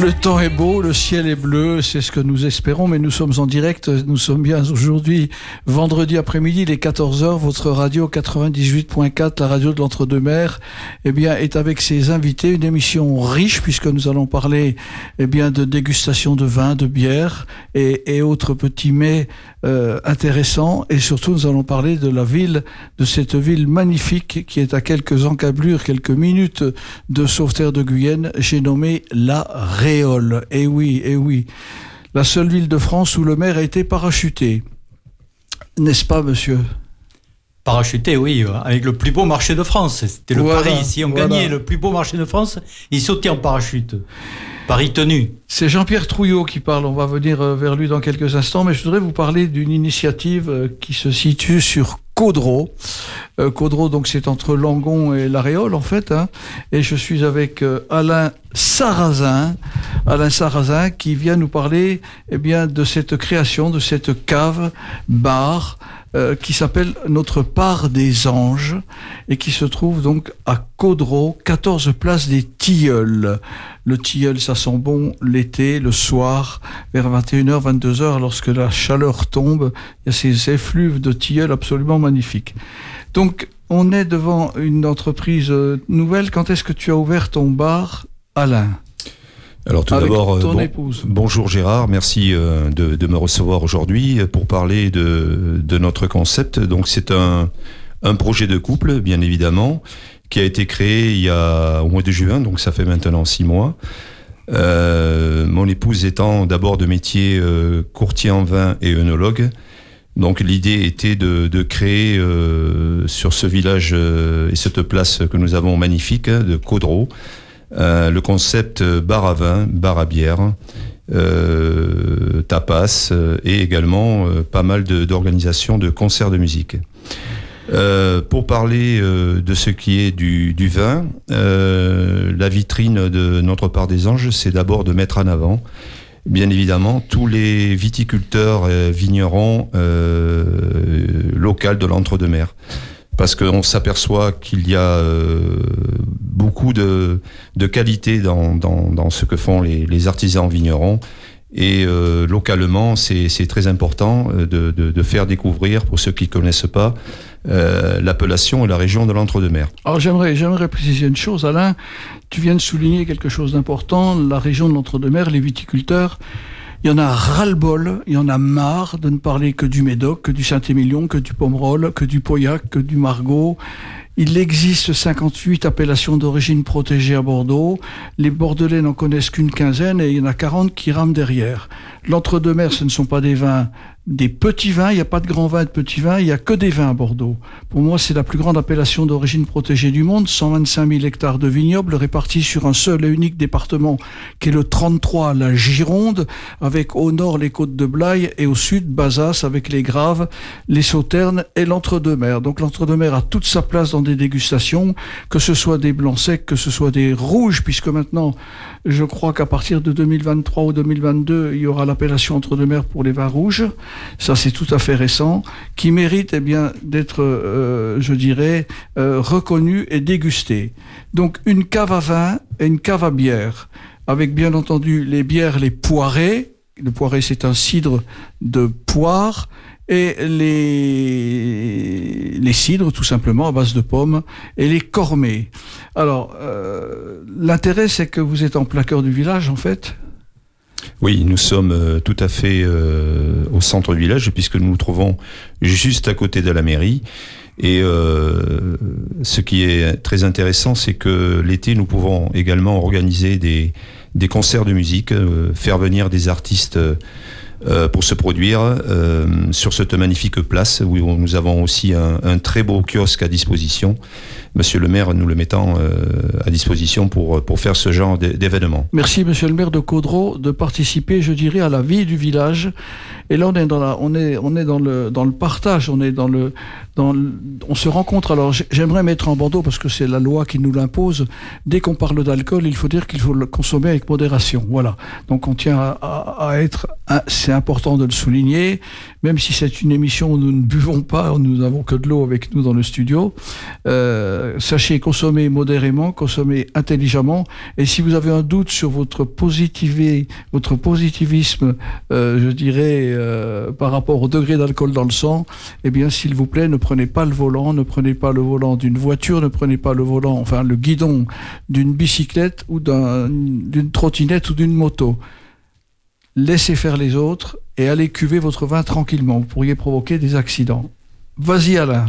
Le temps est beau, le ciel est bleu, c'est ce que nous espérons, mais nous sommes en direct, nous sommes bien aujourd'hui, vendredi après-midi, les 14h, votre radio 98.4, la radio de l'Entre-deux-Mers, eh bien, est avec ses invités, une émission riche, puisque nous allons parler, eh bien, de dégustation de vin, de bière et, et autres petits mets euh, intéressants, et surtout, nous allons parler de la ville, de cette ville magnifique qui est à quelques encablures, quelques minutes de Sauveterre de Guyenne, j'ai nommé La Réole. Eh oui, eh oui. La seule ville de France où le maire a été parachuté. N'est-ce pas, monsieur? Parachuté, oui, avec le plus beau marché de France. C'était le Voilà, Paris. Si on voilà. gagnait le plus beau marché de France, il sautait en parachute. Paris tenu. C'est Jean-Pierre Trouillot qui parle. On va venir euh, vers lui dans quelques instants, mais je voudrais vous parler d'une initiative euh, qui se situe sur Caudreau. Euh, Caudreau, donc c'est entre Langon et La Réole en fait. hein. Et je suis avec euh, Alain Sarrazin, Alain Sarrazin, qui vient nous parler eh bien de cette création, de cette cave bar euh, qui s'appelle Notre part des anges et qui se trouve donc à Caudreau, 14 place des Tilleuls. Le tilleul, ça sent bon l'été, le soir, vers 21h, 22h, lorsque la chaleur tombe. Il y a ces effluves de tilleul absolument magnifiques. Donc, on est devant une entreprise euh, nouvelle. Quand est-ce que tu as ouvert ton bar, Alain? Alors tout d'abord, euh, bon- bonjour Gérard, merci euh, de, de me recevoir aujourd'hui pour parler de, de notre concept. Donc c'est un, un projet de couple, bien évidemment, qui a été créé il y a au mois de juin, donc ça fait maintenant six mois. Euh, mon épouse étant d'abord de métier euh, courtier en vin et œnologue. Donc l'idée était de, de créer euh, sur ce village euh, et cette place que nous avons magnifique de Caudreau, euh, le concept euh, bar à vin, bar à bière, euh, tapas et également pas mal d'organisations de, concerts de musique. Pour parler de ce qui est du, vin, la vitrine de notre part des anges, c'est d'abord de mettre en avant, bien évidemment, tous les viticulteurs, vignerons locaux de l'entre-deux-mers. Parce qu'on s'aperçoit qu'il y a euh, beaucoup de, de qualité dans, dans, dans ce que font les, les artisans vignerons. Et euh, localement, c'est très important euh, de, de, de faire découvrir, pour ceux qui ne connaissent pas, euh, l'appellation et la région de l'entre-deux-mers. Alors j'aimerais, j'aimerais préciser une chose, Alain. Tu viens de souligner quelque chose d'important. La région de l'Entre-deux-Mers, les viticulteurs, il y en a ras-le-bol, il y en a marre de ne parler que du Médoc, que du Saint-Émilion, que du Pomerol, que du Pauillac, que du Margaux. Il existe 58 appellations d'origine protégée à Bordeaux. Les Bordelais n'en connaissent qu'une quinzaine et il y en a 40 qui rament derrière. L'entre-deux-mers, ce ne sont pas des vins, des petits vins. Il n'y a pas de grands vins et de petits vins. Il n'y a que des vins à Bordeaux. Pour moi, c'est la plus grande appellation d'origine protégée du monde. 125 000 hectares de vignobles répartis sur un seul et unique département qui est le 33, la Gironde, avec au nord les côtes de Blaye et au sud Bazas avec les Graves, les Sauternes et l'Entre-deux-Mers. Donc l'Entre-deux-Mers a toute sa place dans des dégustations, que ce soit des blancs secs, que ce soit des rouges, puisque maintenant, je crois qu'à partir de 2023 ou 2022, il y aura l'appellation Entre-deux-Mers pour les vins rouges. Ça, c'est tout à fait récent, qui mérite eh bien d'être, euh, je dirais, euh, reconnu et dégusté. Donc une cave à vin et une cave à bière, avec bien entendu les bières, les poirées. Le poiré, c'est un cidre de poire. Et les, cidres, tout simplement, à base de pommes, et les cormets. Alors, euh, l'intérêt, c'est que vous êtes en plein cœur du village, en fait? Oui, nous sommes euh, tout à fait euh, au centre du village puisque nous nous trouvons juste à côté de la mairie. Et ce qui est très intéressant, c'est que l'été, nous pouvons également organiser des, concerts de musique, faire venir des artistes euh, pour se produire euh, sur cette magnifique place où nous avons aussi un, un très beau kiosque à disposition. Monsieur le maire nous le mettant euh, à disposition pour, pour faire ce genre d'é- d'événement. Merci, monsieur le maire de Caudreau, de participer, je dirais, à la vie du village. Et là, on est dans, la, on est, on est dans, le, dans le partage, on est dans le, dans on se rencontre. Alors, j'ai- j'aimerais mettre en bandeau, parce que c'est la loi qui nous l'impose, dès qu'on parle d'alcool, il faut dire qu'il faut le consommer avec modération. Voilà. Donc, on tient à, à- être c'est important de le souligner, même si c'est une émission où nous ne buvons pas, nous n'avons que de l'eau avec nous dans le studio. Euh, sachez consommer modérément, consommer intelligemment, et si vous avez un doute sur votre positivé, votre positivisme, euh, je dirais, euh, par rapport au degré d'alcool dans le sang, eh bien, s'il vous plaît, ne prenez pas le volant, ne prenez pas le volant d'une voiture, ne prenez pas le volant, enfin le guidon d'une bicyclette ou d'une trottinette ou d'une moto laissez faire les autres et allez cuver votre vin tranquillement. Vous pourriez provoquer des accidents. Vas-y Alain.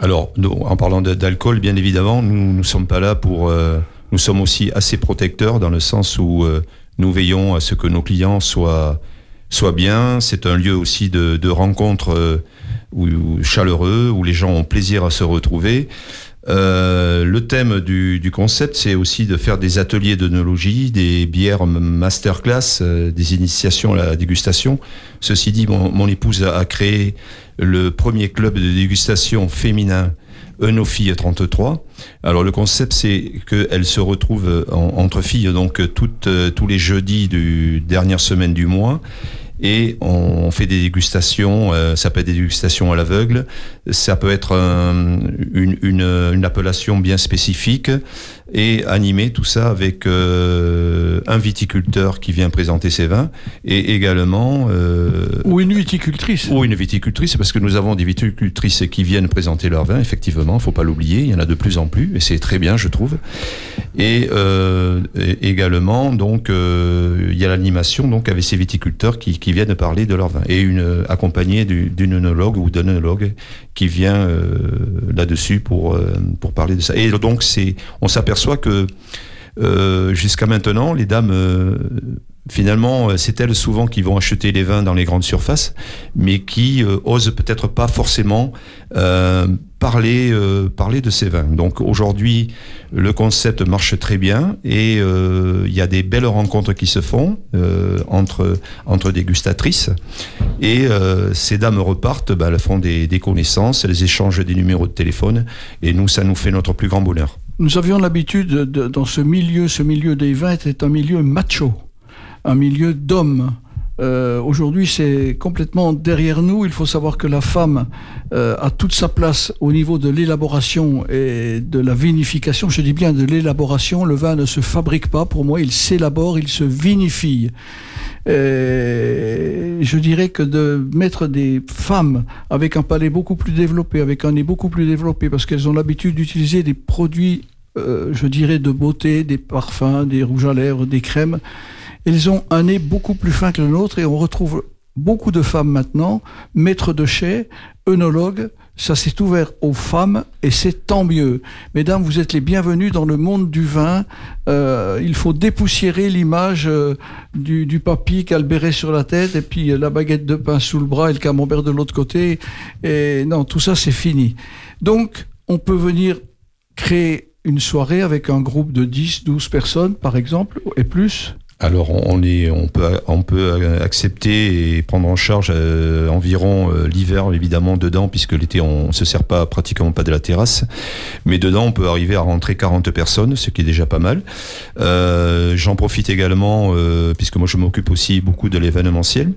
Alors, en parlant d'alcool, bien évidemment, nous ne sommes pas là pour... Euh, nous sommes aussi assez protecteurs dans le sens où euh, nous veillons à ce que nos clients soient, soient bien. C'est un lieu aussi de, de rencontre euh, chaleureux, où les gens ont plaisir à se retrouver. Euh, le thème du, du concept, c'est aussi de faire des ateliers d'œnologie, des bières masterclass, euh, des initiations à la dégustation. Ceci dit, mon, mon épouse a, créé le premier club de dégustation féminin Eunofille 33. Alors le concept, c'est qu'elle se retrouve entre filles, donc toutes, euh, tous les jeudis du dernière semaine du mois et on fait des dégustations. Euh, ça peut être des dégustations à l'aveugle, ça peut être une, une, une, appellation bien spécifique et animer tout ça avec euh, un viticulteur qui vient présenter ses vins et également euh, ou une viticultrice. ou une viticultrice parce que nous avons des viticultrices qui viennent présenter leurs vins effectivement faut pas l'oublier il y en a de plus en plus et c'est très bien je trouve. Et, euh, également donc il y a l'animation donc avec ces viticulteurs qui, qui viennent parler de leurs vins. Et une accompagnée d'une œnologue ou d'un œnologue qui vient là-dessus pour pour parler de ça. Et donc c'est on s'aperçoit soit que euh, jusqu'à maintenant, les dames, euh, finalement, euh, c'est elles souvent qui vont acheter les vins dans les grandes surfaces, mais qui osent peut-être pas forcément parler, parler de ces vins. Donc aujourd'hui, le concept marche très bien et il y a des belles rencontres qui se font entre, entre dégustatrices. Et ces dames repartent, bah, elles font des, des connaissances, elles échangent des numéros de téléphone et nous, ça nous fait notre plus grand bonheur. Nous avions l'habitude, dans ce milieu, ce milieu des vins était un milieu macho, un milieu d'hommes. Euh, Aujourd'hui, c'est complètement derrière nous. Il faut savoir que la femme euh, a toute sa place au niveau de l'élaboration et de la vinification. Je dis bien de l'élaboration. Le vin ne se fabrique pas. Pour moi, il s'élabore, il se vinifie. Et je dirais que de mettre des femmes avec un palais beaucoup plus développé, avec un nez beaucoup plus développé, parce qu'elles ont l'habitude d'utiliser des produits, euh, je dirais, de beauté, des parfums, des rouges à lèvres, des crèmes, elles ont un nez beaucoup plus fin que le nôtre et on retrouve beaucoup de femmes maintenant, maîtres de chais, œnologues, ça s'est ouvert aux femmes et c'est tant mieux. Mesdames, vous êtes les bienvenues dans le monde du vin. Euh, il faut dépoussiérer l'image euh, du, du papy béret sur la tête et puis euh, la baguette de pain sous le bras et le camembert de l'autre côté. Et non, tout ça c'est fini. Donc, on peut venir créer une soirée avec un groupe de 10, 12 personnes, par exemple, et plus, alors on, est, on peut, on peut accepter et prendre en charge euh, environ euh, l'hiver évidemment dedans puisque l'été on se sert pas pratiquement pas de la terrasse, mais dedans on peut arriver à rentrer 40 personnes, ce qui est déjà pas mal. Euh, j'en profite également puisque moi je m'occupe aussi beaucoup de l'événementiel.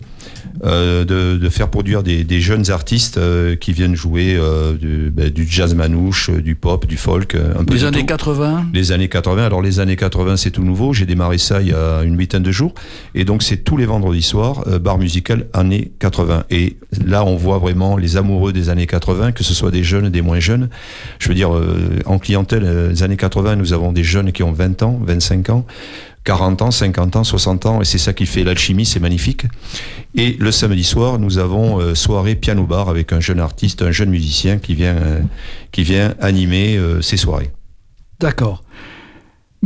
Euh, de, de, faire produire des, des jeunes artistes euh, qui viennent jouer euh, du, ben, du, jazz manouche, du pop, du folk, un peu. Les années 80 Les années 80. Alors les années 80, c'est tout nouveau. J'ai démarré ça il y a une huitaine de jours. Et donc c'est tous les vendredis soirs, bar musical années 80. Et là, on voit vraiment les amoureux des années 80, que ce soit des jeunes, des moins jeunes. Je veux dire, en clientèle, les années 80, nous avons des jeunes qui ont 20 ans, 25 ans. 40 ans, 50 ans, 60 ans, et c'est ça qui fait l'alchimie, c'est magnifique. Et le samedi soir, nous avons euh, soirée piano-bar avec un jeune artiste, un jeune musicien qui vient, euh, qui vient animer euh, ces soirées. D'accord.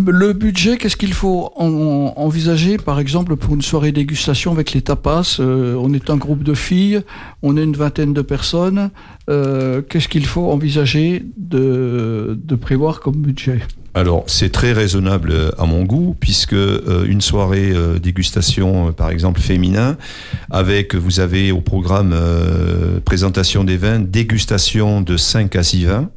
Le budget, qu'est-ce qu'il faut envisager, par exemple, pour une soirée dégustation avec les tapas On est un groupe de filles, on est une vingtaine de personnes. qu'est-ce qu'il faut envisager de, prévoir comme budget? Alors c'est très raisonnable euh, à mon goût puisque euh, une soirée euh, dégustation par exemple féminin avec vous avez au programme présentation des vins, dégustation de 5 à 6 vins.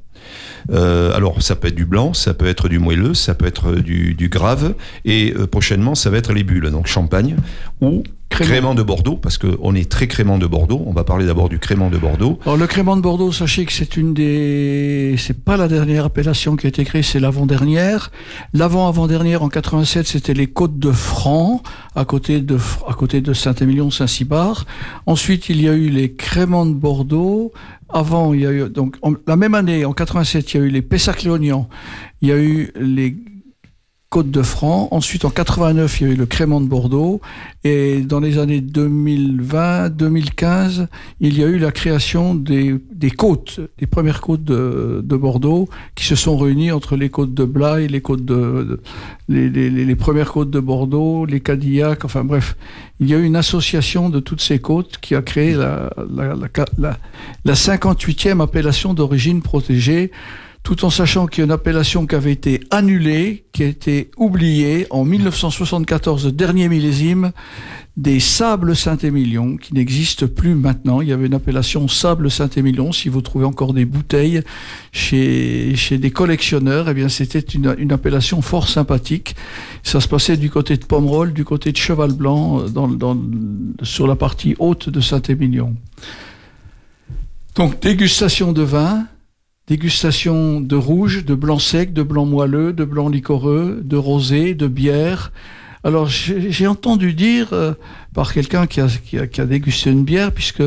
Alors ça peut être du blanc, ça peut être du moelleux, ça peut être du, du grave et prochainement ça va être les bulles donc champagne ou Crément. de Bordeaux, parce qu'on est très crément de Bordeaux. On va parler d'abord du crément de Bordeaux. Alors le crément de Bordeaux, sachez que c'est une des, c'est pas la dernière appellation qui a été créée, c'est l'avant-dernière. L'avant-avant-dernière en 87, c'était les Côtes de Franc, à côté de, à côté de Saint-Émilion, Saint-Cybard. Ensuite, il y a eu les créments de Bordeaux. Avant, il y a eu, donc, la même année, en 87, il y a eu les Pessac-Léognan. Il y a eu les Côte de Franc. Ensuite, en 89, il y a eu le Crément de Bordeaux. Et dans les années 2020, 2015, il y a eu la création des, côtes, des premières côtes de, Bordeaux, qui se sont réunies entre les côtes de Blaye, les côtes de, les, premières côtes de Bordeaux, les Cadillacs, enfin bref. Il y a eu une association de toutes ces côtes qui a créé la, la, la, la 58e appellation d'origine protégée tout en sachant qu'il y a une appellation qui avait été annulée, qui a été oubliée en 1974, dernier millésime, des Sables Saint-Émilion, qui n'existe plus maintenant. Il y avait une appellation Sable Saint-Émilion. Si vous trouvez encore des bouteilles chez, chez des collectionneurs, eh bien, c'était une, une, appellation fort sympathique. Ça se passait du côté de Pomerol, du côté de Cheval Blanc, dans, dans, sur la partie haute de Saint-Émilion. Donc, dégustation de vin, dégustation de rouge, de blanc sec, de blanc moelleux, de blanc liquoreux, de rosé, de bière. Alors j'ai entendu dire euh, par quelqu'un qui a, dégusté une bière, puisque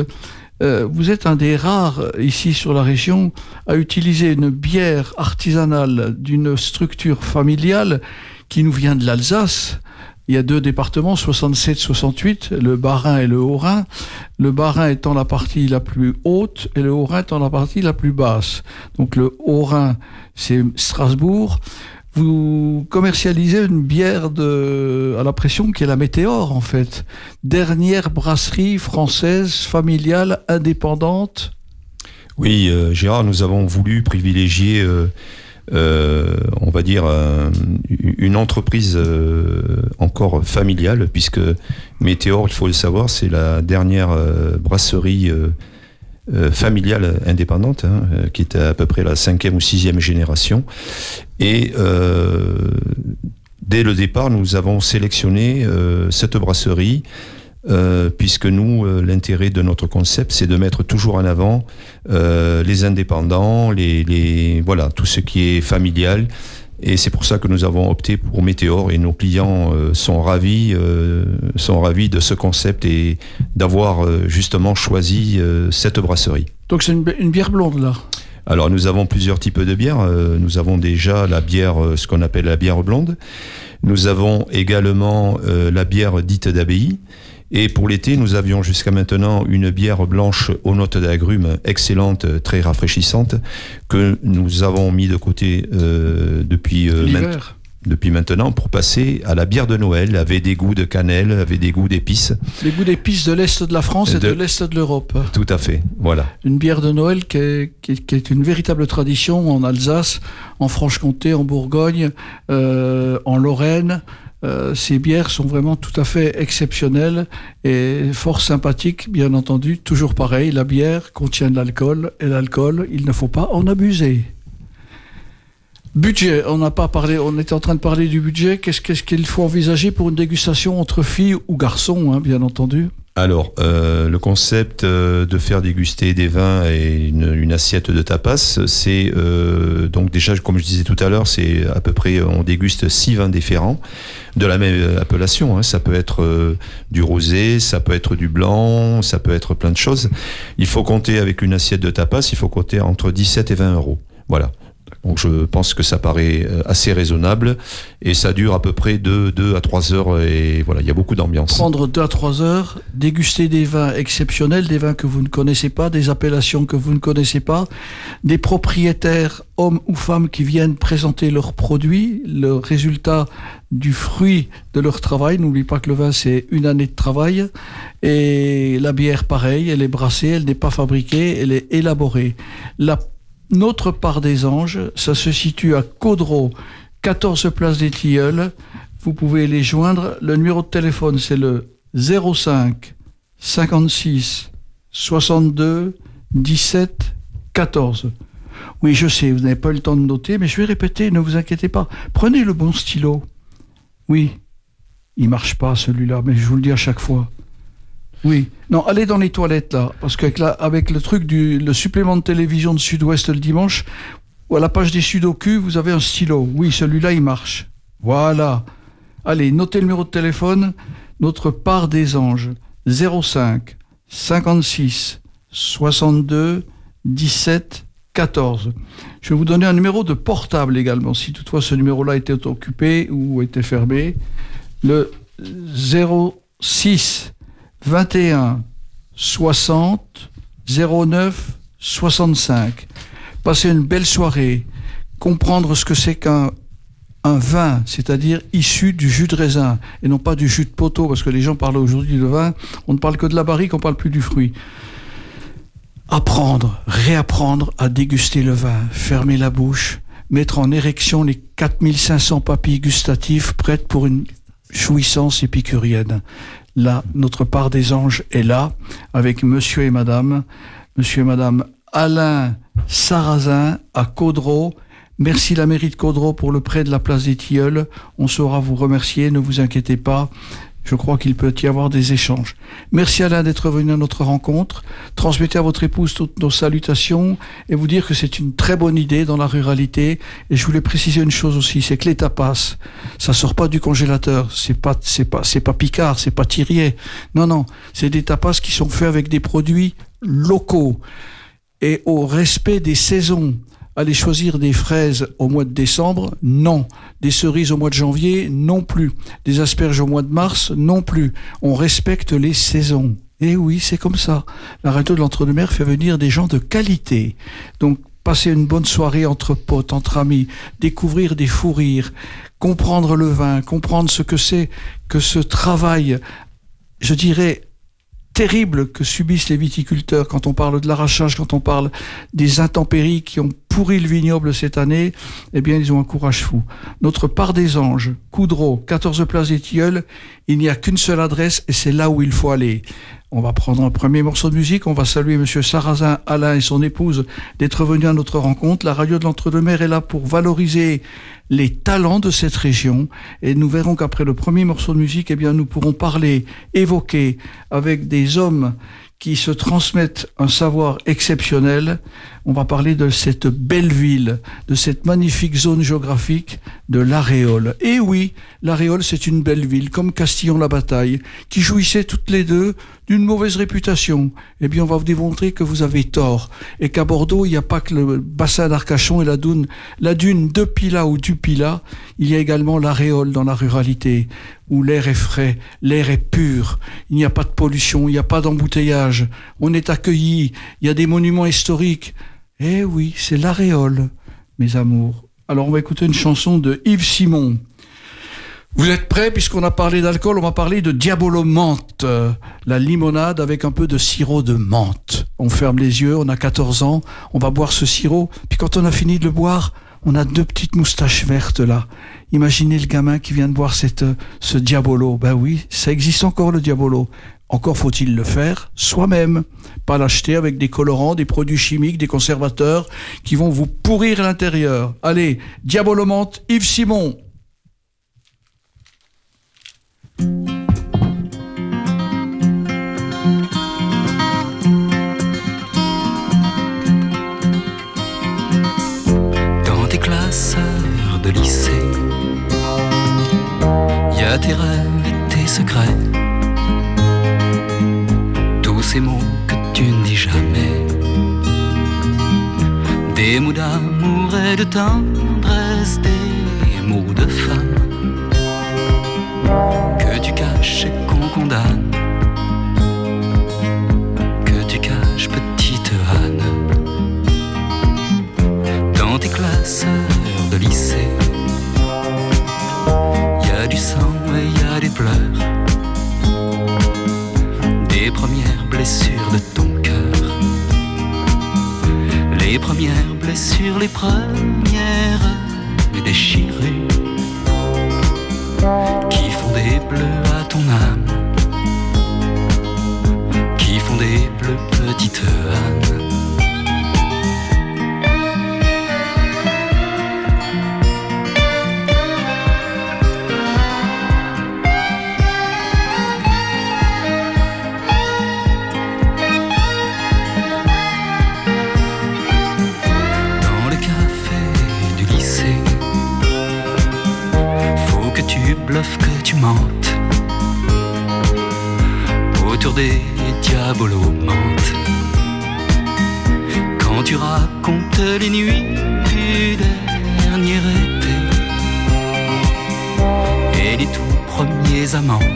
euh, vous êtes un des rares ici sur la région à utiliser une bière artisanale d'une structure familiale qui nous vient de l'Alsace il y a deux départements, 67-68, le Bas-Rhin et le Haut-Rhin. Le Bas-Rhin étant la partie la plus haute et le Haut-Rhin étant la partie la plus basse. Donc le Haut-Rhin, c'est Strasbourg. Vous commercialisez une bière à la pression qui est la Météore, en fait. Dernière brasserie française, familiale, indépendante. Oui, euh, Gérard, nous avons voulu privilégier euh, on va dire, une entreprise euh, encore familiale, puisque Météor, il faut le savoir, c'est la dernière euh, brasserie familiale indépendante, hein, qui est à peu près la cinquième ou sixième génération. Et dès le départ, nous avons sélectionné cette brasserie euh, puisque nous, euh, l'intérêt de notre concept, c'est de mettre toujours en avant euh, les indépendants, les, les, voilà, tout ce qui est familial. Et c'est pour ça que nous avons opté pour Météor et nos clients sont ravis, sont ravis de ce concept et d'avoir justement choisi cette brasserie. Donc c'est une, une, bière blonde là. Alors nous avons plusieurs types de bières. nous avons déjà la bière, ce qu'on appelle la bière blonde. Nous avons également la bière dite d'abbaye. Et pour l'été, nous avions jusqu'à maintenant une bière blanche aux notes d'agrumes excellente, très rafraîchissante, que nous avons mis de côté euh, depuis, euh, depuis maintenant pour passer à la bière de Noël, avec des goûts de cannelle, avec des goûts d'épices. Les goûts d'épices de l'Est de la France et de, l'Est de l'Europe. Tout à fait, voilà. Une bière de Noël qui est, qui est, une véritable tradition en Alsace, en Franche-Comté, en Bourgogne, euh, en Lorraine. Euh, ces bières sont vraiment tout à fait exceptionnelles et fort sympathiques, bien entendu. Toujours pareil, la bière contient de l'alcool et l'alcool, il ne faut pas en abuser. Budget, on n'a pas parlé, on était en train de parler du budget. Qu'est-ce qu'il faut envisager pour une dégustation entre filles ou garçons, hein, bien entendu alors, euh, le concept euh, de faire déguster des vins et une, assiette de tapas, c'est euh, donc déjà, comme je disais tout à l'heure, c'est à peu près, on déguste six vins différents de la même appellation. Hein. Ça peut être du rosé, ça peut être du blanc, ça peut être plein de choses. Il faut compter avec une assiette de tapas, il faut compter entre 17 et 20 euros. Voilà. Donc je pense que ça paraît euh, assez raisonnable et ça dure à peu près 2, à 3 heures et voilà, il y a beaucoup d'ambiance. Prendre 2 à 3 heures, déguster des vins exceptionnels, des vins que vous ne connaissez pas, des appellations que vous ne connaissez pas, des propriétaires, hommes ou femmes qui viennent présenter leurs produits, le résultat du fruit de leur travail. N'oublie pas que le vin, c'est une année de travail. Et la bière, pareil, elle est brassée, elle n'est pas fabriquée, elle est élaborée. La notre part des anges, ça se situe à Caudreau, 14 place des Tilleuls. Vous pouvez les joindre. Le numéro de téléphone, c'est le 05 56 62 17 14. Oui, je sais, vous n'avez pas eu le temps de noter, mais je vais répéter, ne vous inquiétez pas. Prenez le bon stylo. Oui, il marche pas celui-là, mais je vous le dis à chaque fois. Oui. Non, allez dans les toilettes là, parce qu'avec avec le truc du le supplément de télévision de Sud-Ouest le dimanche, ou à la page des Sudoku, vous avez un stylo. Oui, celui-là, il marche. Voilà. Allez, notez le numéro de téléphone. Notre part des anges. 05 56 62 17 14. Je vais vous donner un numéro de portable également, si toutefois ce numéro-là était occupé ou était fermé. Le 06 21 60 09 65. Passer une belle soirée, comprendre ce que c'est qu'un un vin, c'est-à-dire issu du jus de raisin et non pas du jus de poteau, parce que les gens parlent aujourd'hui de vin, on ne parle que de la barrique, on ne parle plus du fruit. Apprendre, réapprendre à déguster le vin, fermer la bouche, mettre en érection les 4500 papilles gustatives prêtes pour une jouissance épicurienne. Là, notre part des anges est là, avec monsieur et madame, monsieur et madame Alain Sarrazin à Caudreau. Merci la mairie de Caudreau pour le prêt de la place des Tilleuls. On saura vous remercier, ne vous inquiétez pas. Je crois qu'il peut y avoir des échanges. Merci Alain d'être venu à notre rencontre. Transmettez à votre épouse toutes nos salutations et vous dire que c'est une très bonne idée dans la ruralité. Et je voulais préciser une chose aussi, c'est que les tapas, ça sort pas du congélateur. C'est pas, c'est pas, c'est pas Picard, c'est pas Thirier. Non, non. C'est des tapas qui sont faits avec des produits locaux et au respect des saisons. Aller choisir des fraises au mois de décembre Non. Des cerises au mois de janvier Non plus. Des asperges au mois de mars Non plus. On respecte les saisons. Et eh oui, c'est comme ça. La radio de l'entre-deux-mer fait venir des gens de qualité. Donc, passer une bonne soirée entre potes, entre amis, découvrir des fous rires, comprendre le vin, comprendre ce que c'est que ce travail, je dirais, terrible que subissent les viticulteurs quand on parle de l'arrachage, quand on parle des intempéries qui ont pourri le vignoble cette année, eh bien, ils ont un courage fou. Notre part des anges, Coudreau, 14 places des Tilleuls, il n'y a qu'une seule adresse et c'est là où il faut aller. On va prendre un premier morceau de musique. On va saluer Monsieur Sarrazin Alain et son épouse d'être venus à notre rencontre. La radio de l'Entre-deux-Mers est là pour valoriser les talents de cette région. Et nous verrons qu'après le premier morceau de musique, eh bien, nous pourrons parler, évoquer avec des hommes qui se transmettent un savoir exceptionnel. On va parler de cette belle ville, de cette magnifique zone géographique de l'Aréole. Et oui, l'Aréole, c'est une belle ville, comme Castillon-la-Bataille, qui jouissait toutes les deux d'une mauvaise réputation. Eh bien, on va vous démontrer que vous avez tort. Et qu'à Bordeaux, il n'y a pas que le bassin d'Arcachon et la dune, la dune de Pila ou du Pila, il y a également l'Aréole dans la ruralité où l'air est frais, l'air est pur, il n'y a pas de pollution, il n'y a pas d'embouteillage, on est accueilli, il y a des monuments historiques. Eh oui, c'est l'aréole, mes amours. Alors on va écouter une chanson de Yves Simon. Vous êtes prêts? Puisqu'on a parlé d'alcool, on va parler de Diabolo Menthe, la limonade avec un peu de sirop de menthe. On ferme les yeux, on a 14 ans, on va boire ce sirop, puis quand on a fini de le boire, on a deux petites moustaches vertes là. Imaginez le gamin qui vient de boire cette, ce diabolo. Ben oui, ça existe encore le diabolo. Encore faut-il le faire soi-même, pas l'acheter avec des colorants, des produits chimiques, des conservateurs qui vont vous pourrir l'intérieur. Allez, diabolomante, Yves Simon. Tous ces mots que tu ne dis jamais. Des mots d'amour et de tendresse, des mots de femme que tu caches et qu'on condamne. Que tu caches, petite Anne, dans tes classes de lycée. Y a du sang et y a des pleurs, blessures de ton cœur, les premières blessures, les premières déchirures qui font des bleus à ton âme, qui font des bleus, petite Anne. Bluff, que tu mentes. Autour des diabolos mentent. Quand tu racontes les nuits du dernier été et les tout premiers amants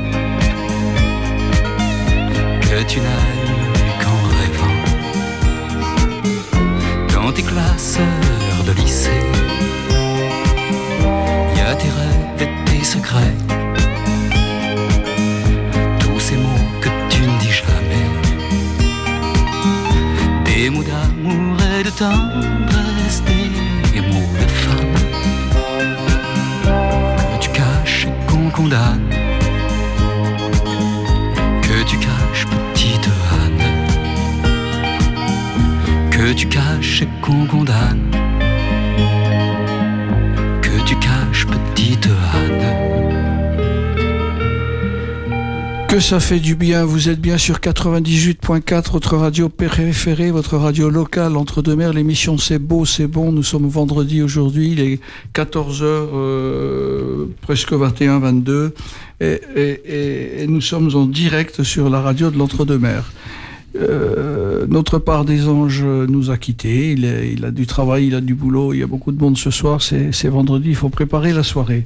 que tu n'as eu qu'en rêvant dans tes classeurs de lycée. Des mots que tu caches et qu'on condamne. Que tu caches, petite Anne. Que tu caches et qu'on condamne. Ça fait du bien, vous êtes bien sur 98.4, votre radio préférée, votre radio locale entre deux mers, l'émission c'est beau, c'est bon, nous sommes vendredi aujourd'hui, il est 14h, euh, presque 21, 22, et, et, et, et nous sommes en direct sur la radio de l'entre-deux-mers. Euh, notre part des anges nous a quittés. Il, est, il, a du travail, il a du boulot, il y a beaucoup de monde ce soir. C'est vendredi, il faut préparer la soirée.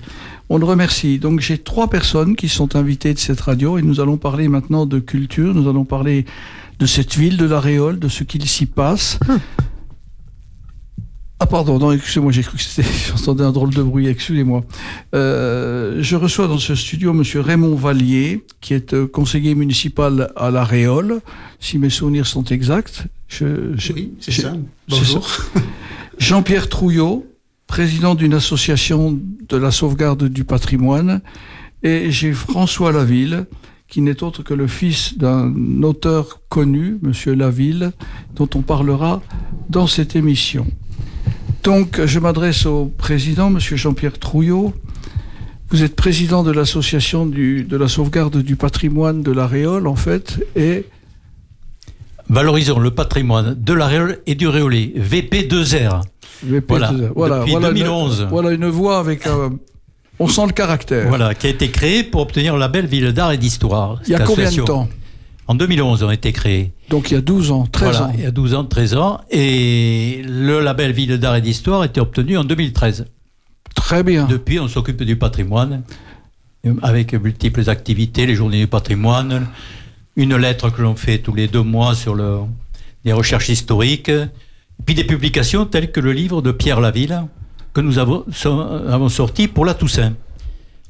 On le remercie. Donc j'ai trois personnes qui sont invitées de cette radio et nous allons parler maintenant de culture. Nous allons parler de cette ville de la Réole, de ce qu'il s'y passe. Ah pardon, non, excusez-moi, j'ai cru que c'était, j'entendais un drôle de bruit, excusez-moi. Euh, je reçois dans ce studio Monsieur Raymond Vallier, qui est euh, conseiller municipal à La Réole, si mes souvenirs sont exacts. Je, je, oui, c'est ça. Bonjour. Jean-Pierre Trouillot, président d'une association de la sauvegarde du patrimoine, et j'ai François Laville, qui n'est autre que le fils d'un auteur connu, Monsieur Laville, dont on parlera dans cette émission. Donc, je m'adresse au président, Monsieur Jean-Pierre Trouillot. Vous êtes président de l'association de la sauvegarde du patrimoine de la Réole, en fait, et... Valorisons le patrimoine de la Réole et du Réolais, VP2R. VP2R. Voilà, voilà, depuis voilà 2011. Une, voilà une voix avec... On sent le caractère. Voilà, qui a été créée pour obtenir le label Ville d'art et d'histoire. Il y a combien de temps? En 2011 ont été créés. Donc il y a 12 ans, 13 voilà, ans. Il y a 12 ans, 13 ans. Et le label Ville d'art et d'histoire a été obtenu en 2013. Très bien. Depuis, on s'occupe du patrimoine avec multiples activités, les journées du patrimoine, une lettre que l'on fait tous les deux mois sur le, les recherches historiques, puis des publications telles que le livre de Pierre Laville que nous avons, avons sorti pour la Toussaint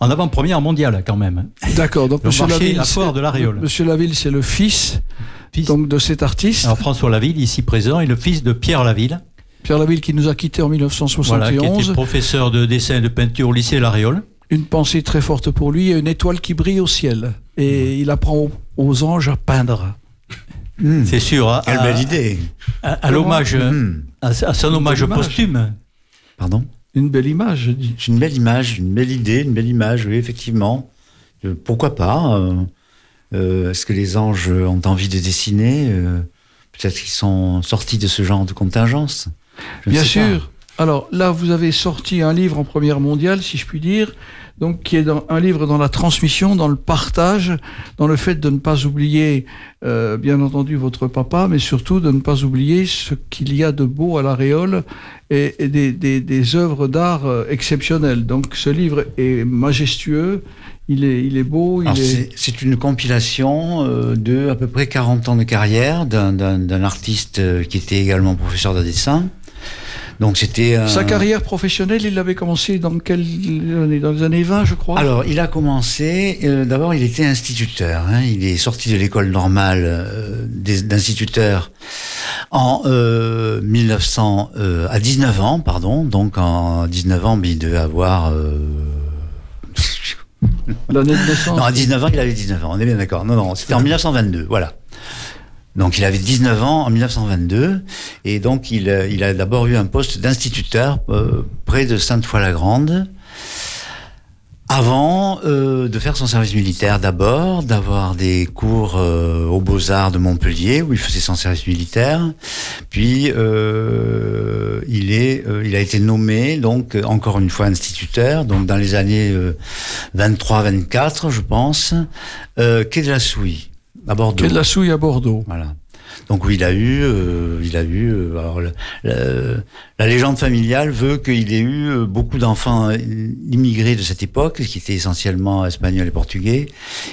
en avant-première mondiale quand même. D'accord. Donc le Monsieur marché, Laville, la foire de la Réole. Monsieur Laville, c'est le fils, Fils. donc de cet artiste. Alors François Laville, ici présent, est le fils de Pierre Laville. Pierre Laville qui nous a quittés en 1971. Voilà, qui était professeur de dessin et de peinture au lycée La Réole. Une pensée très forte pour lui et une étoile qui brille au ciel. Et il apprend aux, aux anges à peindre. Mmh. C'est sûr. À, Quelle belle idée. À, à l'hommage, mmh. à, à, son hommage posthume. Pardon? Une belle image, je dis. Une belle image, une belle idée, une belle image, oui, effectivement. Euh, pourquoi pas euh, euh, Est-ce que les anges ont envie de dessiner Peut-être qu'ils sont sortis de ce genre de contingence? Je Bien sûr. Pas. Alors là, vous avez sorti un livre en première mondiale, si je puis dire, donc qui est dans, un livre dans la transmission, dans le partage, dans le fait de ne pas oublier, euh, bien entendu, votre papa, mais surtout de ne pas oublier ce qu'il y a de beau à la Réole et, et des, des, des, œuvres d'art euh, exceptionnelles. Donc ce livre est majestueux, il est, il est beau. Est... C'est une compilation euh, de à peu près 40 ans de carrière d'un artiste qui était également professeur de dessin. Donc c'était euh... sa carrière professionnelle. Il l'avait commencé dans quelle année Dans les années 20, je crois. Alors, il a commencé. Euh, D'abord, il était instituteur. Hein, il est sorti de l'école normale euh, d'instituteur en 1900 euh, à 19 ans, pardon. Donc en 19 ans, il devait avoir. euh, L'année de naissance. Non, à 19 ans, il avait 19 ans. On est bien d'accord. Non, non, c'était en 1922. Voilà. Donc il avait 19 ans en 1922 et donc il, il a d'abord eu un poste d'instituteur euh, près de Sainte-Foy-la-Grande. avant euh, de faire son service militaire d'abord, d'avoir des cours euh, aux Beaux-Arts de Montpellier où il faisait son service militaire. Puis euh, il est euh, a été nommé donc encore une fois instituteur donc dans les années 23 24 je pense euh, à Bordeaux. Quai de la Souille à Bordeaux. Voilà. Donc il a eu, euh, il a eu. euh, alors, le- le- la légende familiale veut qu'il ait eu euh, beaucoup d'enfants euh, immigrés de cette époque, qui étaient essentiellement espagnols et portugais,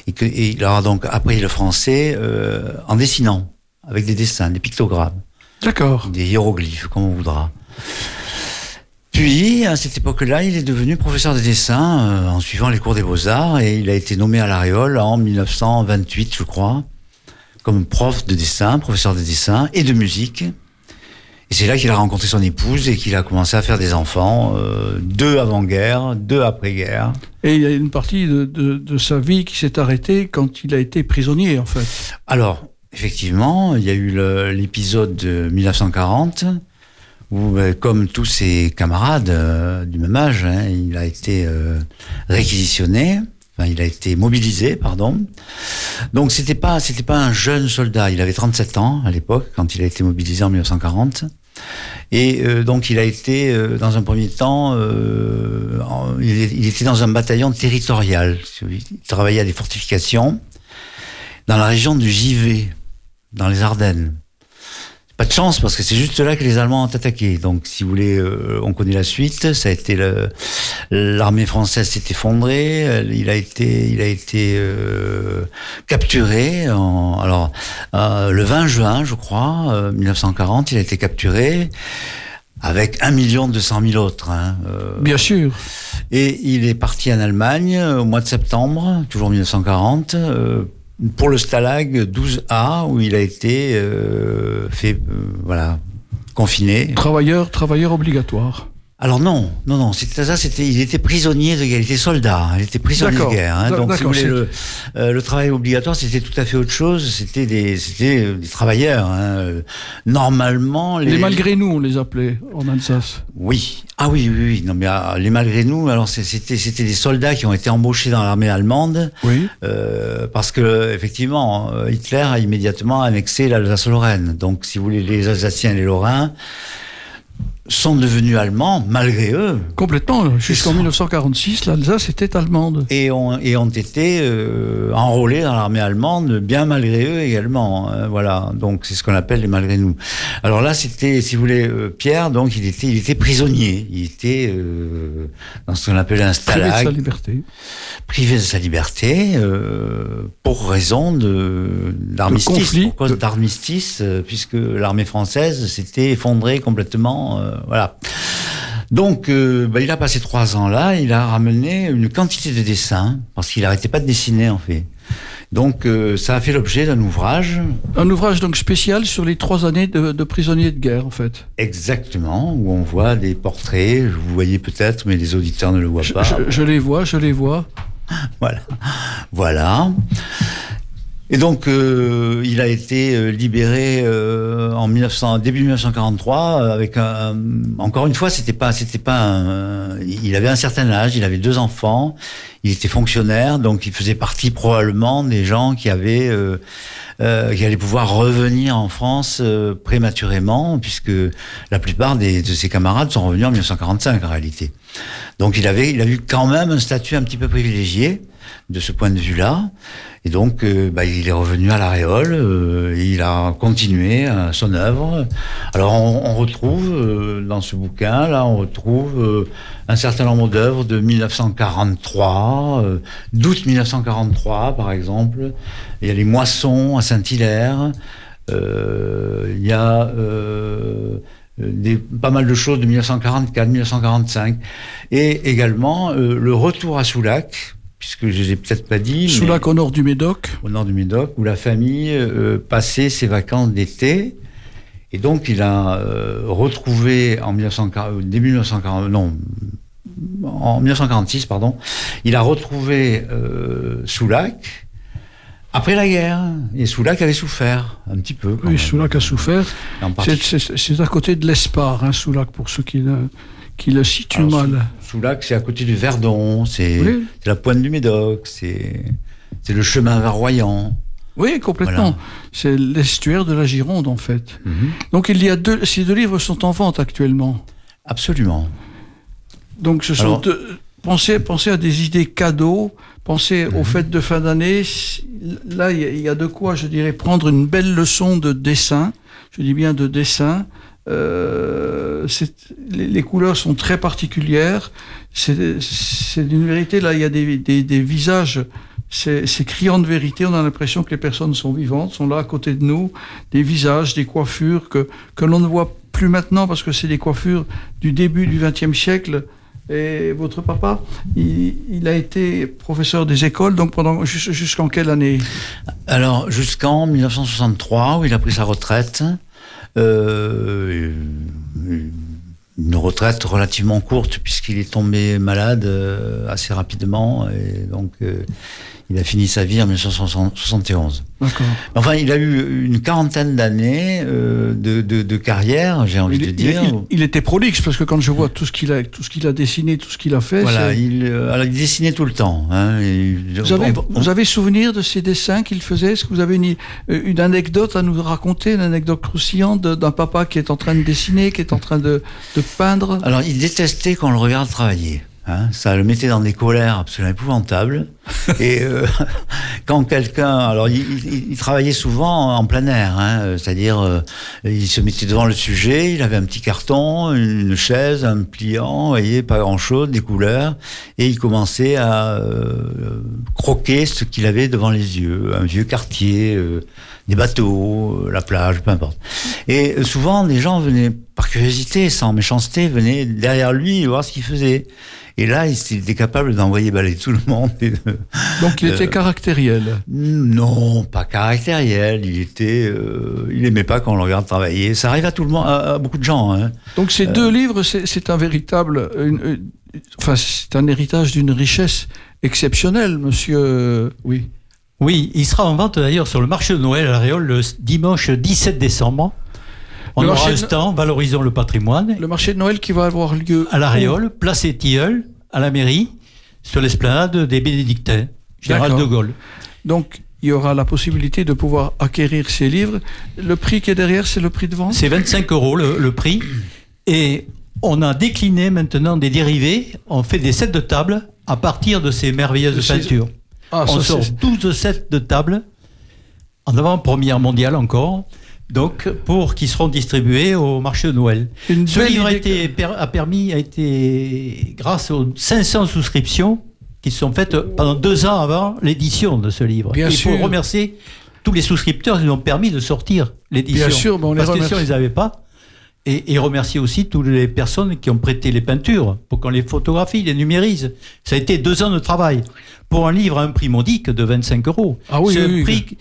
et que et il aura donc appris le français euh, en dessinant, avec des dessins, des pictogrammes, D'accord. des hiéroglyphes, comme on voudra. Puis, à cette époque-là, il est devenu professeur de dessin euh, en suivant les cours des beaux-arts et il a été nommé à l'Aréole en 1928, je crois, comme prof de dessin, professeur de dessin et de musique. Et c'est là qu'il a rencontré son épouse et qu'il a commencé à faire des enfants, euh, deux avant-guerre, deux après-guerre. Et il y a une partie de, de- de sa vie qui s'est arrêtée quand il a été prisonnier, en fait. Alors, effectivement, il y a eu l'épisode de 1940 où, euh, comme tous ses camarades euh, du même âge, hein, il a été euh, réquisitionné. Enfin, il a été mobilisé, pardon. Donc c'était pas c'était pas un jeune soldat. Il avait 37 ans à l'époque quand il a été mobilisé en 1940. Et euh, donc il a été euh, dans un premier temps, euh, il était dans un bataillon territorial. Il travaillait à des fortifications dans la région du Givet, dans les Ardennes. Pas de chance parce que c'est juste là que les Allemands ont attaqué. Donc, si vous voulez, euh, on connaît la suite. Ça a été l'armée française s'est effondrée. euh, Il a été, il a été euh, capturé. En, alors, euh, le 20 juin, je crois, euh, 1940, il a été capturé avec un million deux cent mille autres. Hein, euh, Bien sûr. et il est parti en Allemagne au mois de septembre, toujours 1940, euh, pour le Stalag 12A, où il a été euh, fait, euh, voilà, confiné. Travailleur, travailleur obligatoire. Alors non, non, non, c'était ça, c'était, il était prisonnier de guerre, il était soldat, il était prisonnier de guerre. hein. donc, si vous d'accord, voulez, le, euh, le travail obligatoire, c'était tout à fait autre chose. C'était des, c'était euh, des travailleurs. hein. Normalement, Les, malgré nous, on les appelait en Alsace. Oui. Ah oui, oui, oui. Non, mais ah, les malgré nous, alors c'était, c'était des soldats qui ont été embauchés dans l'armée allemande. Oui. Euh, parce que effectivement, euh, Hitler a immédiatement annexé l'Alsace-Lorraine. Donc, si vous voulez, les Alsaciens et les Lorrains sont devenus allemands malgré eux Complètement. Jusqu'en ça. 1946, l'Alsace était allemande. et ont, et ont été euh, enrôlés dans l'armée allemande bien malgré eux également. hein, voilà, donc c'est ce qu'on appelle les malgré nous. Alors là, c'était, si vous voulez, euh, Pierre, donc il était, il était prisonnier. Il était euh, dans ce qu'on appelle un Privé de stalag. sa liberté. privé de sa liberté pour raison de d'armistice, d'armistice, puisque l'armée française s'était effondrée complètement. Voilà. Donc, euh, bah, il a passé trois ans là. Il a ramené une quantité de dessins parce qu'il n'arrêtait pas de dessiner en fait. Donc, euh, ça a fait l'objet d'un ouvrage Un ouvrage donc spécial sur les trois années de, de prisonnier de guerre, en fait. exactement où on voit des portraits. Vous voyez peut-être, mais les auditeurs ne le voient Je, pas. je- je les vois, je les vois. Voilà. Voilà. Et donc, euh, il a été euh, libéré euh, en 1900, début 1943 euh, avec un, encore une fois, c'était pas, c'était pas, un- il avait un certain âge, il avait deux enfants, il était fonctionnaire, donc il faisait partie probablement des gens qui avaient, euh, euh, qui allaient pouvoir revenir en France euh, prématurément, puisque la plupart des, de ses camarades sont revenus en 1945 en réalité. Donc il avait, il a eu quand même un statut un petit peu privilégié de ce point de vue-là. Et donc, euh, bah, il est revenu à l'Aréole, euh, il a continué euh, son œuvre. Alors, on, retrouve euh, dans ce bouquin, là, on retrouve un certain nombre d'œuvres de 1943, euh, d'août 1943, par exemple. Il y a les moissons à Saint-Hilaire. Il y a pas mal de choses de 1944, 1945. Et également le retour à Soulac, puisque je l'ai peut-être pas dit. au nord du Médoc. au nord du Médoc, où la famille euh, passait ses vacances d'été. Et donc, il a euh, retrouvé en 1940, début 1940, non, en 1946, pardon, il a retrouvé euh, Soulac après la guerre. Et Soulac avait souffert un petit peu. Oui, même. Soulac a souffert. C'est à côté de l'Espar, hein, Soulac, pour ceux qui, ne- qui le situe Alors, mal. Soulac, c'est à côté du Verdon, c'est Oui. la pointe du Médoc, c'est le chemin vers Royan. Oui, complètement. Voilà. C'est l'estuaire de la Gironde, en fait. Mhm. Donc, il y a deux, ces deux livres sont en vente actuellement. Absolument. Donc, ce sont Alors- deux- pensez, pensez à des idées cadeaux, pensez Mhm. aux fêtes de fin d'année. Là, il y, a- il y a de quoi, je dirais, prendre une belle leçon de dessin. Je dis bien de dessin. Euh, les, couleurs sont très particulières. C'est d'une vérité. Là, il y a des, visages. C'est criant de vérité. On a l'impression que les personnes sont vivantes, sont là à côté de nous. Des visages, des coiffures que, que l'on ne voit plus maintenant parce que c'est des coiffures du début du XXe siècle. Et votre papa, il, il a été professeur des écoles, donc pendant jus- jusqu'en quelle année? Alors, jusqu'en 1963, où il a pris sa retraite, euh, une retraite relativement courte, puisqu'il est tombé malade euh, assez rapidement, et donc euh, il a fini sa vie en 1971. D'accord. Enfin, il a eu une quarantaine d'années euh, de, de, de carrière, j'ai envie Il, de dire. il- il était prolixe parce que quand je vois tout ce qu'il a, tout ce qu'il a dessiné, tout ce qu'il a fait, Voilà, il, euh, alors, il dessinait tout le temps. Hein, vous avez, on- on- vous avez souvenir de ces dessins qu'il faisait? Est-ce que vous avez une, euh, une anecdote à nous raconter, une anecdote croustillante d'un papa qui est en train de dessiner, qui est en train de, de peindre? Alors, il détestait qu'on le regarde travailler. Hein, ça le mettait dans des colères absolument épouvantables. Et euh, quand quelqu'un, alors il, il- il travaillait souvent en plein air, hein, euh, c'est-à-dire euh, il se mettait devant le sujet, il avait un petit carton, une chaise, un pliant, vous voyez, pas grand-chose, des couleurs, et il commençait à euh, croquer ce qu'il avait devant les yeux, un vieux quartier, des bateaux, euh, la plage, peu importe. Et euh, souvent, des gens venaient par curiosité, sans méchanceté, venaient derrière lui voir ce qu'il faisait. Et là, il était capable d'envoyer balayer tout le monde. et de- Donc il était Euh, caractériel. Non, pas caractériel. Il était, euh, il aimait pas qu'on le regarde travailler. Ça arrive à tout le monde, à, à beaucoup de gens. Hein. Donc ces deux livres, c'est un véritable, une- une- enfin c'est un héritage d'une richesse exceptionnelle, monsieur. euh, Oui. Oui, il sera en vente d'ailleurs sur le marché de Noël à la Réole le dimanche 17 décembre. On Le aura de- Valorisons le patrimoine Le marché de Noël qui va avoir lieu à la Réole, place des Tilleuls, à la mairie, sur l'esplanade des Bénédictins, Général de Gaulle. Donc, il y aura la possibilité de pouvoir acquérir ces livres. Le prix qui est derrière, c'est le prix de vente? C'est 25 euros le, le prix. Et on a décliné maintenant des dérivés. On fait des sets de table à partir de ces merveilleuses peintures. Ah, on sort c'est- 12 sets de table en avant-première mondiale encore. Donc, pour qui seront distribués au marché de Noël. une Ce livre a, été, a permis, a été, grâce aux 500 souscriptions qui se sont faites pendant deux ans avant l'édition de ce livre. Bien Il sûr. faut remercier tous les souscripteurs qui nous ont permis de sortir l'édition. Bien sûr, mais on les Parce que si remercie. on les avait pas, et, et remercier aussi toutes les personnes qui ont prêté les peintures pour qu'on les photographie, les numérise. Ça a été deux ans de travail pour un livre à un prix modique de 25 euros. Ah oui, c'est oui, prix.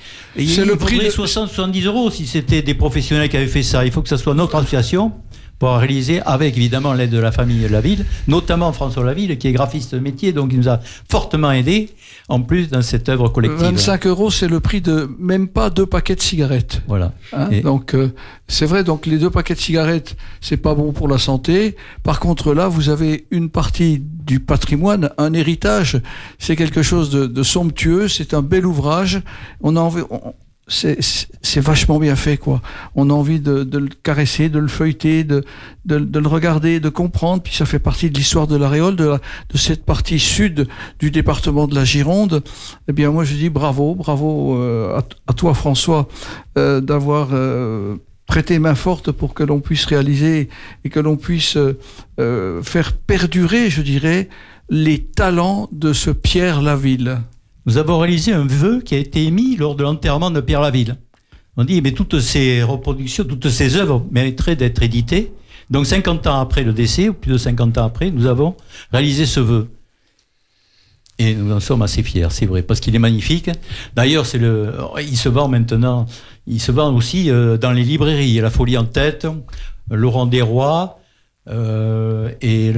le prix de- 60-70 euros si c'était des professionnels qui avaient fait ça. Il faut que ça soit notre association pour réaliser avec évidemment l'aide de la famille Laville, notamment François Laville qui est graphiste de métier, donc il nous a fortement aidé en plus dans cette œuvre collective. 25 euros, c'est le prix de même pas deux paquets de cigarettes. Voilà. hein. Et- Donc, euh, c'est vrai, donc les deux paquets de cigarettes, c'est pas bon pour la santé. Par contre, là, vous avez une partie du patrimoine, un héritage. C'est quelque chose de, de somptueux, c'est un bel ouvrage. On a envie. on- c'est- vachement bien fait, quoi. On a envie de, le caresser, de le feuilleter, de, de, le regarder, de comprendre. Puis ça fait partie de l'histoire de l'Aréole, de, de cette partie sud du département de la Gironde. Eh bien, moi, je dis bravo, bravo euh, à, toi, François, euh, d'avoir euh, prêté main forte pour que l'on puisse réaliser et que l'on puisse faire perdurer, je dirais, les talents de ce Pierre Laville. Nous avons réalisé un vœu qui a été émis lors de l'enterrement de Pierre Laville. On dit, mais toutes ces reproductions, toutes ces œuvres mériteraient d'être éditées. Donc 50 ans après le décès, ou plus de 50 ans après, nous avons réalisé ce vœu. Et nous en sommes assez fiers, c'est vrai, parce qu'il est magnifique. D'ailleurs, il se vend maintenant, il se vend aussi euh, dans les librairies. Il La Folie en tête, Laurent Desrois, euh, et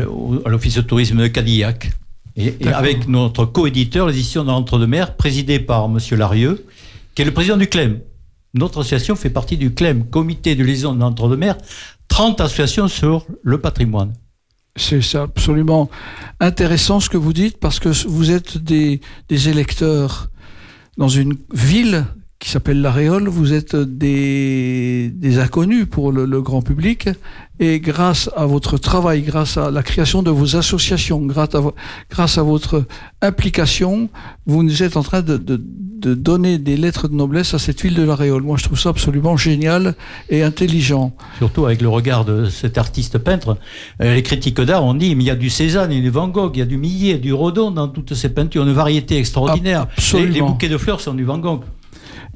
à l'Office de tourisme de Cadillac. Et, avec notre coéditeur, l'édition de l'Entre-deux-Mers, présidé par Monsieur Larieux, qui est le président du CLEM. Notre association fait partie du CLEM, Comité de liaison de l'Entre-deux-Mers, 30 associations sur le patrimoine. C'est absolument intéressant ce que vous dites parce que vous êtes des, des électeurs dans une ville qui s'appelle La Réole. Vous êtes des, des inconnus pour le, le, grand public et grâce à votre travail, grâce à la création de vos associations, grâce à, grâce à votre implication, vous nous êtes en train de, de, de, donner des lettres de noblesse à cette ville de La Réole. Moi, je trouve ça absolument génial et intelligent. Surtout avec le regard de cet artiste peintre. Euh, les critiques d'art ont dit, mais il y a du Cézanne, il y a du Van Gogh, il y a du Millet, du Rodin dans toutes ces peintures, une variété extraordinaire. Absolument. Les, les bouquets de fleurs sont du Van Gogh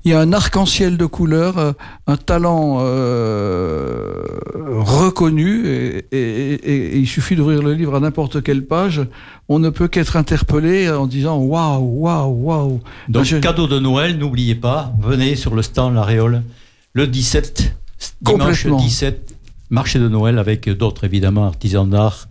il y a un arc-en-ciel de couleurs, euh, un talent euh, reconnu, et, et, et, et, il suffit d'ouvrir le livre à n'importe quelle page, on ne peut qu'être interpellé en disant waouh, waouh, waouh. Donc, je... cadeau de Noël, n'oubliez pas, venez sur le stand La Réole le 17, dimanche 17, marché de Noël avec d'autres évidemment artisans d'art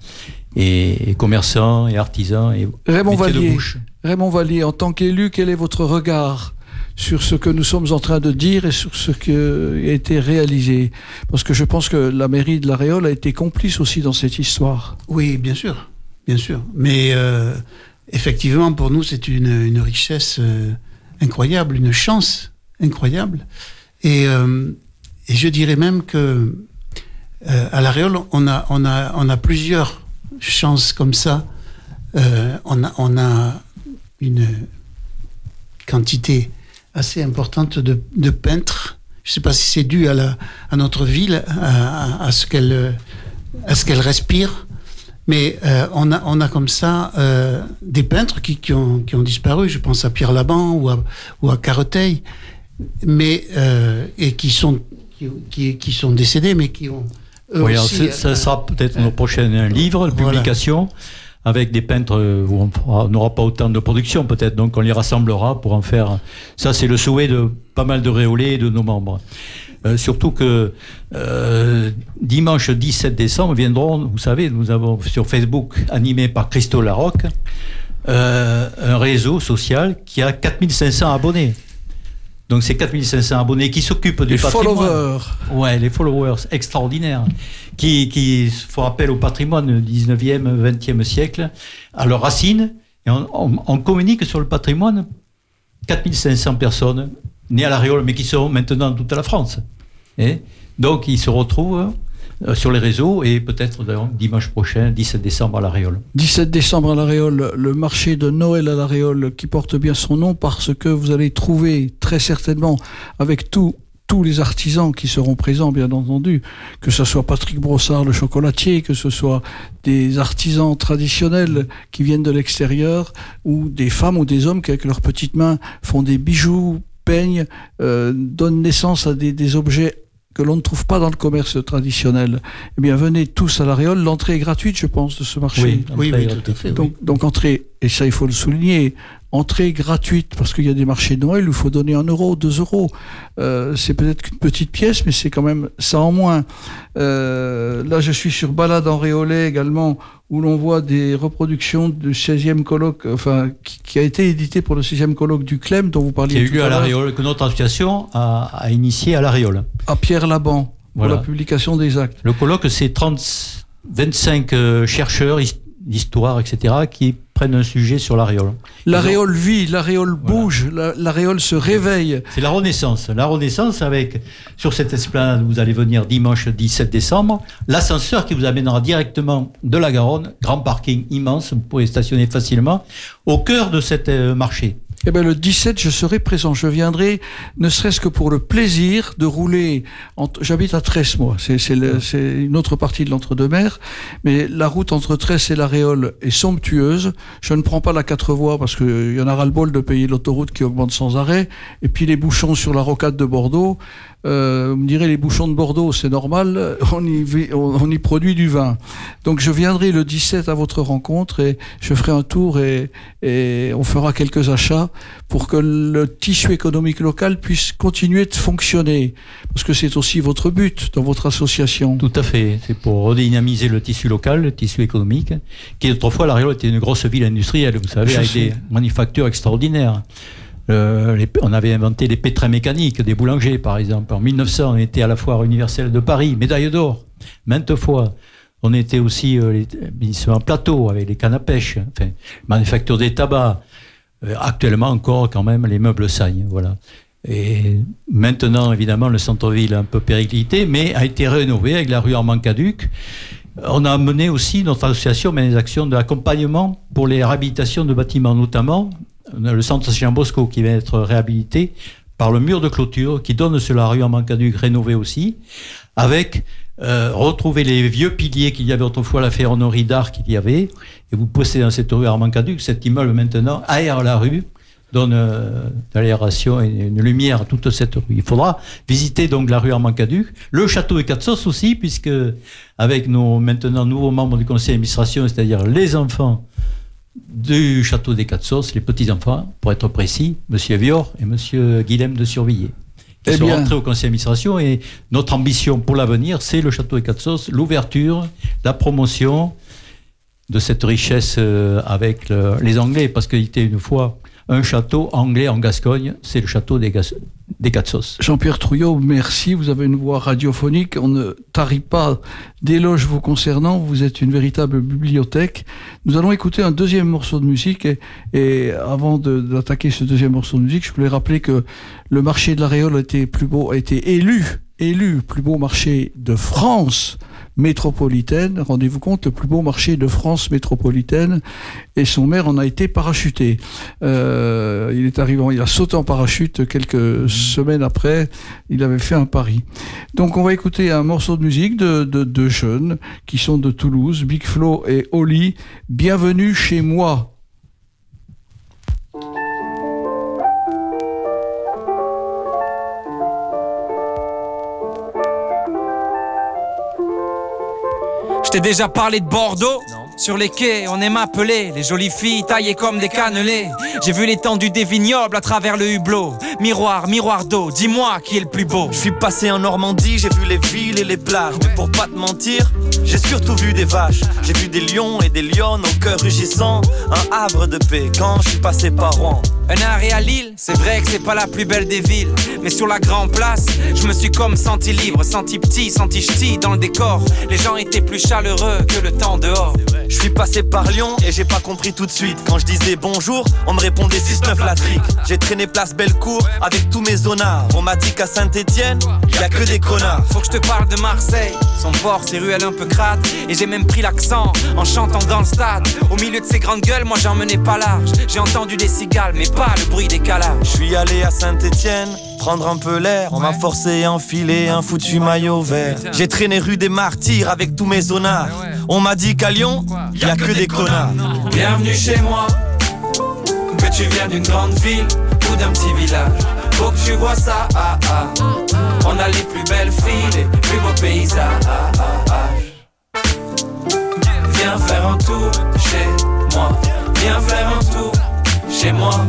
et commerçants et artisans et Raymond Vallier, Raymond Vallier, en tant qu'élu, quel est votre regard? Sur ce que nous sommes en train de dire et sur ce qui a été réalisé. Parce que je pense que la mairie de La Réole a été complice aussi dans cette histoire. Oui, bien sûr, bien sûr. Mais euh, effectivement, pour nous, c'est une, richesse euh, incroyable, une chance incroyable. Et, euh, je dirais même que à La Réole, on a, on a, on a plusieurs chances comme ça. on, a, on a une quantité assez importante de, de peintres. Je ne sais pas si c'est dû à, la, à notre ville, à, à, à ce qu'elle respire, mais euh, on, a, on a comme ça euh, des peintres qui, qui, ont, qui ont disparu. Je pense à Pierre Laban ou à, ou à mais euh, et qui sont qui, qui, sont décédés, mais qui ont eux oui, aussi, ça sera peut-être nos prochains livres, publications. Avec des peintres où on n'aura pas autant de production peut-être, donc on les rassemblera pour en faire. Ça, c'est le souhait de pas mal de réolés et de nos membres. Euh, surtout que euh, dimanche 17 décembre viendront, vous savez, nous avons sur Facebook, animé par Christo Larocque, euh, un réseau social qui a 4500 abonnés. Donc c'est 4500 abonnés qui s'occupent du les patrimoine. followers. Ouais, les followers extraordinaires qui, font appel au patrimoine du 19e, 20e siècle, à leurs racines. Et on, communique sur le patrimoine 4500 personnes nées à la Réole, mais qui sont maintenant dans toute la France. Et donc ils se retrouvent sur les réseaux et peut-être dimanche prochain, 17 décembre à La Réole. 17 décembre à La Réole, le marché de Noël à La Réole qui porte bien son nom parce que vous allez trouver très certainement avec tout tous les artisans qui seront présents, bien entendu, que ce soit Patrick Brossard, le chocolatier, que ce soit des artisans traditionnels qui viennent de l'extérieur, ou des femmes ou des hommes qui, avec leurs petites mains, font des bijoux, peignent, euh, donnent naissance à des, des objets que l'on ne trouve pas dans le commerce traditionnel. Eh bien, venez tous à la Réole. L'entrée est gratuite, je pense, de ce marché. Oui, oui, oui tout à fait. Donc, oui. donc, entrée, et ça, il faut le souligner, entrée gratuite, parce qu'il y a des marchés de Noël où il faut donner un euro, deux euros. Euh, c'est peut-être qu'une petite pièce, mais c'est quand même ça en moins. Euh, là, je suis sur Balade en Réolais également, où l'on voit des reproductions du 16e colloque, enfin, qui, qui, a été édité pour le 16e colloque du Clem, dont vous parliez. Qui a eu lieu à, à la Réole, que notre association a, a initié à la Réole. À Pierre Laban, voilà. pour la publication des actes. Le colloque, c'est 30, 25 euh, chercheurs d'histoire, etc., qui prennent un sujet sur l'aréole. L'aréole vit, l'aréole voilà. bouge, l'aréole se réveille. C'est la Renaissance. La Renaissance avec, sur cette esplanade, vous allez venir dimanche 17 décembre, l'ascenseur qui vous amènera directement de la Garonne, grand parking immense, vous pourrez stationner facilement, au cœur de cette euh, marché. Eh bien, le 17, je serai présent. Je viendrai, ne serait-ce que pour le plaisir de rouler. J'habite à Tresse, moi. C'est une autre partie de l'entre-deux-mers. Mais la route entre Tresse et la Réole est somptueuse. Je ne prends pas la quatre voies parce qu'il y en a ras-le-bol de payer l'autoroute qui augmente sans arrêt. Et puis les bouchons sur la rocade de Bordeaux. Euh, vous me direz, les bouchons de Bordeaux, c'est normal, on y, on, on y, produit du vin. Donc je viendrai le 17 à votre rencontre et je ferai un tour et, et on fera quelques achats pour que le tissu économique local puisse continuer de fonctionner. Parce que c'est aussi votre but dans votre association. Tout à fait. C'est pour redynamiser le tissu local, le tissu économique, qui autrefois, La Réole était une grosse ville industrielle, vous savez, je avec sais. des manufactures extraordinaires. Euh, on avait inventé les pétrins mécaniques des boulangers, par exemple. En 1900, on était à la foire universelle de Paris, médaille d'or, maintes fois. On était aussi euh, en plateau avec les cannes à pêche, enfin, manufacture des tabacs. Euh, actuellement encore, quand même, les meubles saillent. Voilà. Et maintenant, évidemment, le centre-ville est un peu périclité, mais a été rénové avec la rue Armand-Caduc. On a mené aussi, notre association mais des actions d'accompagnement pour les réhabilitations de bâtiments, notamment le centre Jean Bosco qui va être réhabilité par le mur de clôture qui donne sur la rue Armand-Caduc rénové aussi, avec euh, retrouver les vieux piliers qu'il y avait autrefois, la ferronnerie d'art qu'il y avait, et vous possédez dans cette rue Armand-Caduc, cet immeuble maintenant aère la rue, donne euh, de l'aération et une lumière à toute cette rue. Il faudra visiter donc la rue Armand-Caduc, le château de Quatsos aussi, puisque avec nos maintenant nouveaux membres du conseil d'administration, c'est-à-dire les enfants du château des Quatsos, les petits-enfants, pour être précis, Monsieur Vior et Monsieur Guilhem de Surveiller. Ils eh sont rentrés au conseil d'administration et notre ambition pour l'avenir, c'est le château des Quatsos, l'ouverture, la promotion de cette richesse euh, avec les Anglais, parce qu'il était une fois un château anglais en Gascogne, c'est le château des, des Quatsos. Jean-Pierre Trouillot, merci. Vous avez une voix radiophonique. On ne tarit pas d'éloges vous concernant. Vous êtes une véritable bibliothèque. Nous allons écouter un deuxième morceau de musique. Et, avant d'attaquer ce deuxième morceau de musique, je voulais rappeler que le marché de la Réole a été plus beau, a été élu, élu plus beau marché de France métropolitaine. Rendez-vous compte, le plus beau marché de France métropolitaine. Et son maire en a été parachuté. Euh, il est arrivé, il a sauté en parachute quelques semaines après. Il avait fait un pari. Donc on va écouter un morceau de musique de deux jeunes qui sont de Toulouse, Big Flo et Oli. Bienvenue chez moi. T'ai déjà parlé de Bordeaux sur les quais, on aime appeler les jolies filles taillées comme des cannelés. J'ai vu l'étendue des vignobles à travers le hublot. Miroir, miroir d'eau, dis-moi qui est le plus beau. Je suis passé en Normandie, j'ai vu les villes et les plages. Mais pour pas te mentir, j'ai surtout vu des vaches. J'ai vu des lions et des lionnes au cœur rugissant. Un havre de paix quand je suis passé par Rouen. Un arrêt à Lille, c'est vrai que c'est pas la plus belle des villes. Mais sur la grande place, je me suis comme senti libre, senti petit, senti ch'ti dans le décor. Les gens étaient plus chaleureux que le temps dehors. Je suis passé par Lyon et j'ai pas compris tout de suite. Quand je disais bonjour, on me répondait 6-9 la trique. J'ai traîné place Bellecour avec tous mes zonards. On m'a dit qu'à Saint-Etienne, y a que des connards. Faut que je te parle de Marseille. Son port, ses ruelles un peu crades. Et j'ai même pris l'accent en chantant dans le stade. Au milieu de ces grandes gueules, moi j'en menais pas large. J'ai entendu des cigales, mais pas le bruit des calages. Je suis allé à Saint-Etienne prendre un peu l'air. On m'a forcé à enfiler un foutu maillot vert. J'ai traîné rue des Martyrs avec tous mes zonards. On m'a dit qu'à Lyon, y a que des connards. Bienvenue chez moi, que tu viens d'une grande ville ou d'un petit village. Faut que tu vois ça, ah, ah. On a les plus belles filles, les plus beaux paysages. Viens faire un tour chez moi. Viens faire un tour chez moi.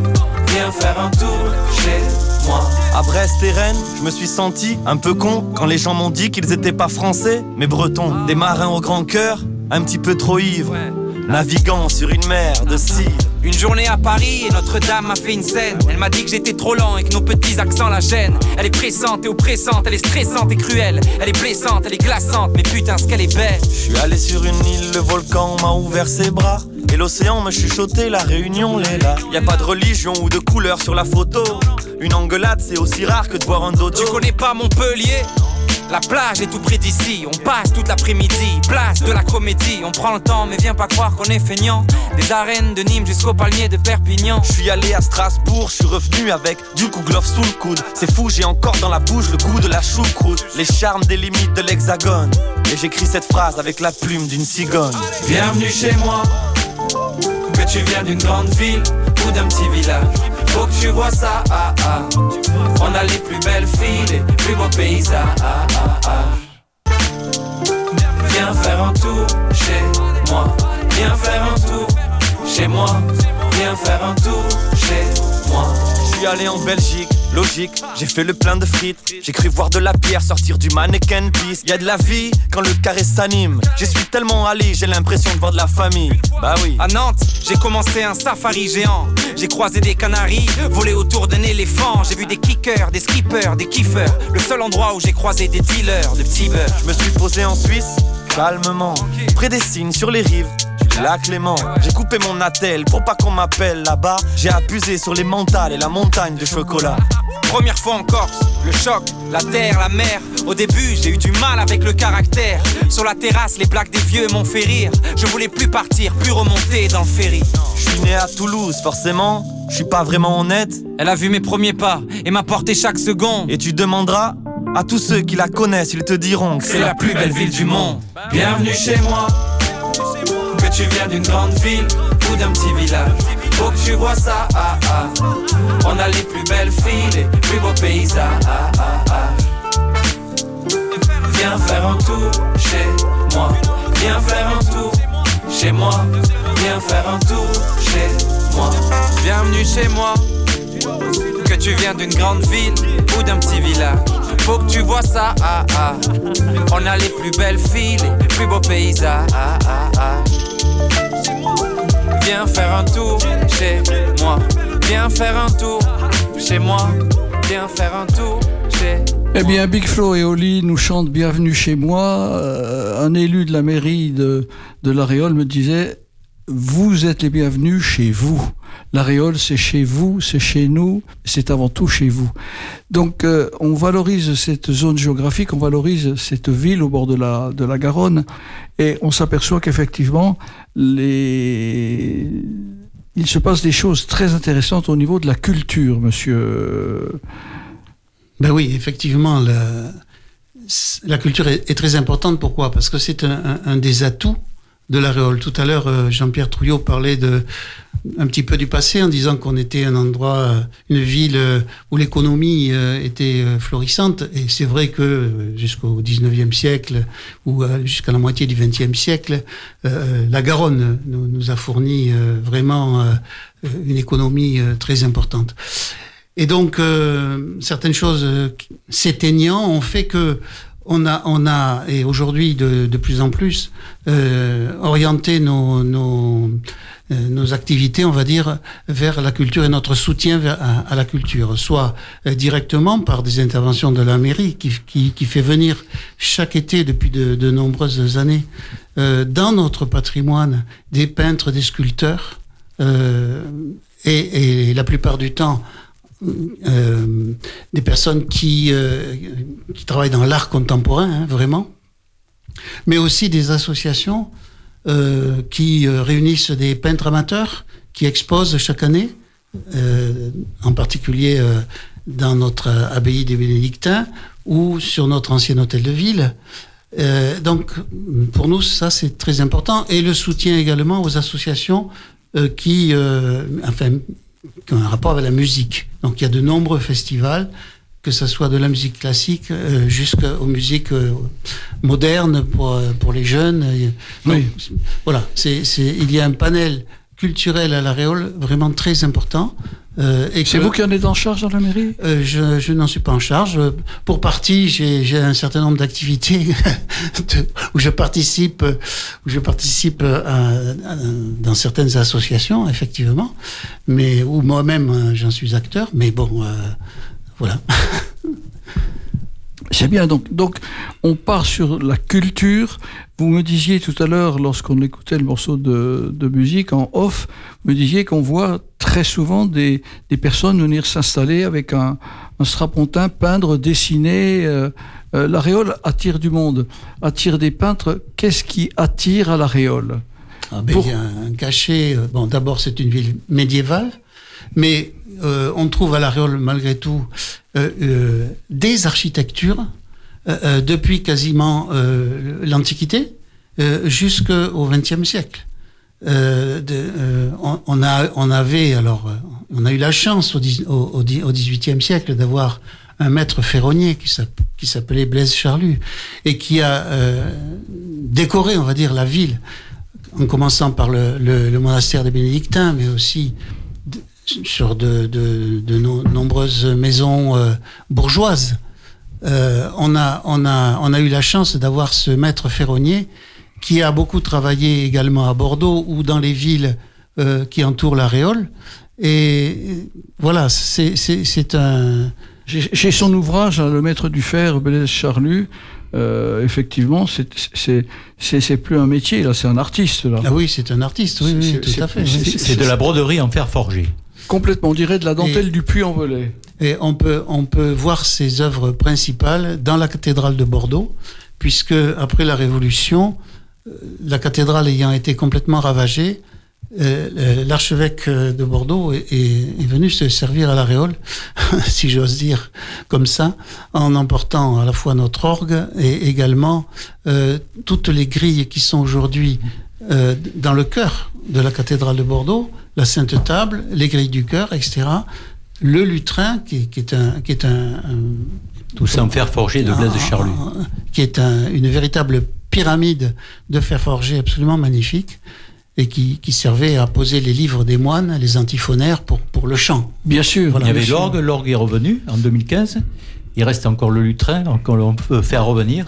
Viens faire un tour chez moi. À Brest et Rennes, je me suis senti un peu con quand les gens m'ont dit qu'ils étaient pas français, mais bretons. Des marins au grand cœur, un petit peu trop ivres. Naviguant sur une mer de cire. Une journée à Paris et Notre-Dame m'a fait une scène. Elle m'a dit que j'étais trop lent et que nos petits accents la gênent. Elle est pressante et oppressante, elle est stressante et cruelle. Elle est blessante, elle est glaçante, mais putain, ce qu'elle est belle. Je suis allé sur une île, le volcan m'a ouvert ses bras. Et l'océan me chuchotait, la réunion l'est là. Y a pas de religion ou de couleur sur la photo. Une engueulade, c'est aussi rare que de voir un dodo. Tu connais pas Montpellier? La plage est tout près d'ici, on passe toute l'après-midi, place de la comédie, on prend le temps mais viens pas croire qu'on est feignant. Des arènes de Nîmes jusqu'au palmier de Perpignan. Je suis allé à Strasbourg, je suis revenu avec du coup glove sous le coude. C'est fou, j'ai encore dans la bouche le goût de la choucroute, les charmes des limites de l'hexagone. Et j'écris cette phrase avec la plume d'une cigogne. Bienvenue chez moi, que tu viens d'une grande ville d'un petit village. Faut que tu vois ça, ah, ah. On a les plus belles filles, les plus beaux paysages. Viens faire un tour chez moi. Viens faire un tour chez moi. Viens faire un tour chez moi. Je suis allé en Belgique Logique, j'ai fait le plein de frites. J'ai cru voir de la pierre sortir du mannequin piece. Y a de la vie quand le carré s'anime. J'y suis tellement allé, j'ai l'impression de voir de la famille. Bah oui. À Nantes, j'ai commencé un safari géant. J'ai croisé des canaris, volé autour d'un éléphant. J'ai vu des kickers, des skippers, des kiffers. Le seul endroit où j'ai croisé des dealers de petits beurre. Je me suis posé en Suisse calmement. Près des signes sur les rives lac Clément. J'ai coupé mon attel pour pas qu'on m'appelle là-bas. J'ai abusé sur les mentales et la montagne de chocolat. Première fois en Corse, le choc, la terre, la mer. Au début, j'ai eu du mal avec le caractère. Sur la terrasse, les blagues des vieux m'ont fait rire. Je voulais plus partir, plus remonter dans le ferry. Je suis né à Toulouse, forcément. Je suis pas vraiment honnête. Elle a vu mes premiers pas et m'a porté chaque seconde. Et tu demanderas à tous ceux qui la connaissent, ils te diront que C'est la plus belle ville du monde. Bienvenue chez moi. Que tu viens d'une grande ville ou d'un petit village. Faut que tu vois ça. Ah, ah. On a les plus belles filles, les plus beaux paysages. Viens faire un tour chez moi. Viens faire un tour chez moi. Viens faire un tour chez moi. Bienvenue chez moi. Que tu viens d'une grande ville ou d'un petit village. Faut que tu vois ça. Ah, ah. On a les plus belles filles, les plus beaux paysages. Ah, ah, ah. Viens faire un tour chez moi. Viens faire un tour chez moi. Viens faire un tour chez Eh bien, Big Flo et Oli nous chantent Bienvenue chez moi. Euh, un élu de la mairie de, de La Réole me disait Vous êtes les bienvenus chez vous. La Réole, c'est chez vous, c'est chez nous, c'est avant tout chez vous. Donc, euh, on valorise cette zone géographique, on valorise cette ville au bord de la, de la Garonne, et on s'aperçoit qu'effectivement, les... il se passe des choses très intéressantes au niveau de la culture, monsieur. Ben oui, effectivement, la, culture est, très importante. Pourquoi? Parce que c'est un, des atouts de la Réole. Tout à l'heure, euh, Jean-Pierre Trouillot parlait de, un petit peu du passé en disant qu'on était un endroit, euh, une ville euh, où l'économie était florissante. Et c'est vrai que jusqu'au 19e siècle ou jusqu'à la moitié du 20e siècle, la Garonne nous, a fourni vraiment une économie très importante. Et donc, certaines choses s'éteignant ont fait que on a, on a et aujourd'hui de, plus en plus, euh, orienté nos, nos, nos, activités, on va dire, vers la culture et notre soutien à, à, la culture, soit directement par des interventions de la mairie qui, qui, qui fait venir chaque été depuis de, de nombreuses années dans notre patrimoine des peintres, des sculpteurs, et, et la plupart du temps, euh, des personnes qui, euh, qui travaillent dans l'art contemporain, hein, vraiment, mais aussi des associations euh, qui réunissent des peintres amateurs qui exposent chaque année, en particulier dans notre abbaye des Bénédictins ou sur notre ancien hôtel de ville. donc, pour nous, ça, c'est très important. Et le soutien également aux associations qui, enfin, qui ont un rapport avec la musique. Donc il y a de nombreux festivals, que ce soit de la musique classique euh, jusqu'aux musiques euh, modernes pour, euh, pour les jeunes. Donc, oui. Voilà, c'est, il y a un panel culturel à la Réole vraiment très important. Euh, c'est vous qui en êtes en charge dans la mairie? Euh, Je, je n'en suis pas en charge. Pour partie, j'ai un certain nombre d'activités où je participe, où je participe à, à, dans certaines associations, effectivement, mais où moi-même euh, j'en suis acteur. Mais bon, euh, voilà. C'est bien, donc, donc on part sur la culture. Vous me disiez tout à l'heure, lorsqu'on écoutait le morceau de, de, musique en off, vous me disiez qu'on voit très souvent des, des personnes venir s'installer avec un, un, strapontin, peindre, dessiner. Euh, euh, la Réole attire du monde, attire des peintres. Qu'est-ce qui attire à la Réole ah ben, Pour... Il y a un cachet. Euh, bon, d'abord, c'est une ville médiévale, mais euh, on trouve à la Réole, malgré tout, euh, euh, des architectures depuis quasiment l'Antiquité jusqu'au XXe siècle. On, a, on avait alors, on a eu la chance au, au, XVIIIe siècle d'avoir un maître ferronnier qui s'appelait Blaise Charlu et qui a décoré, on va dire, la ville en commençant par le monastère des bénédictins, mais aussi sur de, de, de no nombreuses maisons euh, bourgeoises. Euh, on, a, on, a, on a eu la chance d'avoir ce maître ferronnier qui a beaucoup travaillé également à Bordeaux ou dans les villes euh, qui entourent la Réole. Et voilà, c'est un... Chez son ouvrage, Le Maître du Fer, Blaise Charlu, euh, effectivement, c'est c'est c'est c'est plus un métier là, c'est un artiste là. Ah oui, c'est un artiste, oui, oui, tout à fait. c'est de la broderie en fer forgé. Complètement, on dirait de la dentelle du puits en velay. Et on peut, on peut voir ses œuvres principales dans la cathédrale de Bordeaux, puisque après la Révolution, euh, la cathédrale ayant été complètement ravagée, euh, euh, l'archevêque de Bordeaux est, est- est venu se servir à l'aréole, si j'ose dire, comme ça, en emportant à la fois notre orgue et également euh, toutes les grilles qui sont aujourd'hui euh, dans le cœur de la cathédrale de Bordeaux, la Sainte Table, les grilles du cœur, etc. Le lutrin, qui, qui est un, qui est un, un- Tout ça en fer forgé de glace de charlus. un- qui est un- une véritable pyramide de fer forgé absolument magnifique et qui, qui servait à poser les livres des moines, les antiphonaires pour, pour le chant. Bien sûr. Voilà. Il y avait l'orgue, l'orgue est revenu en 2015. Il reste encore le lutrin, donc on peut faire revenir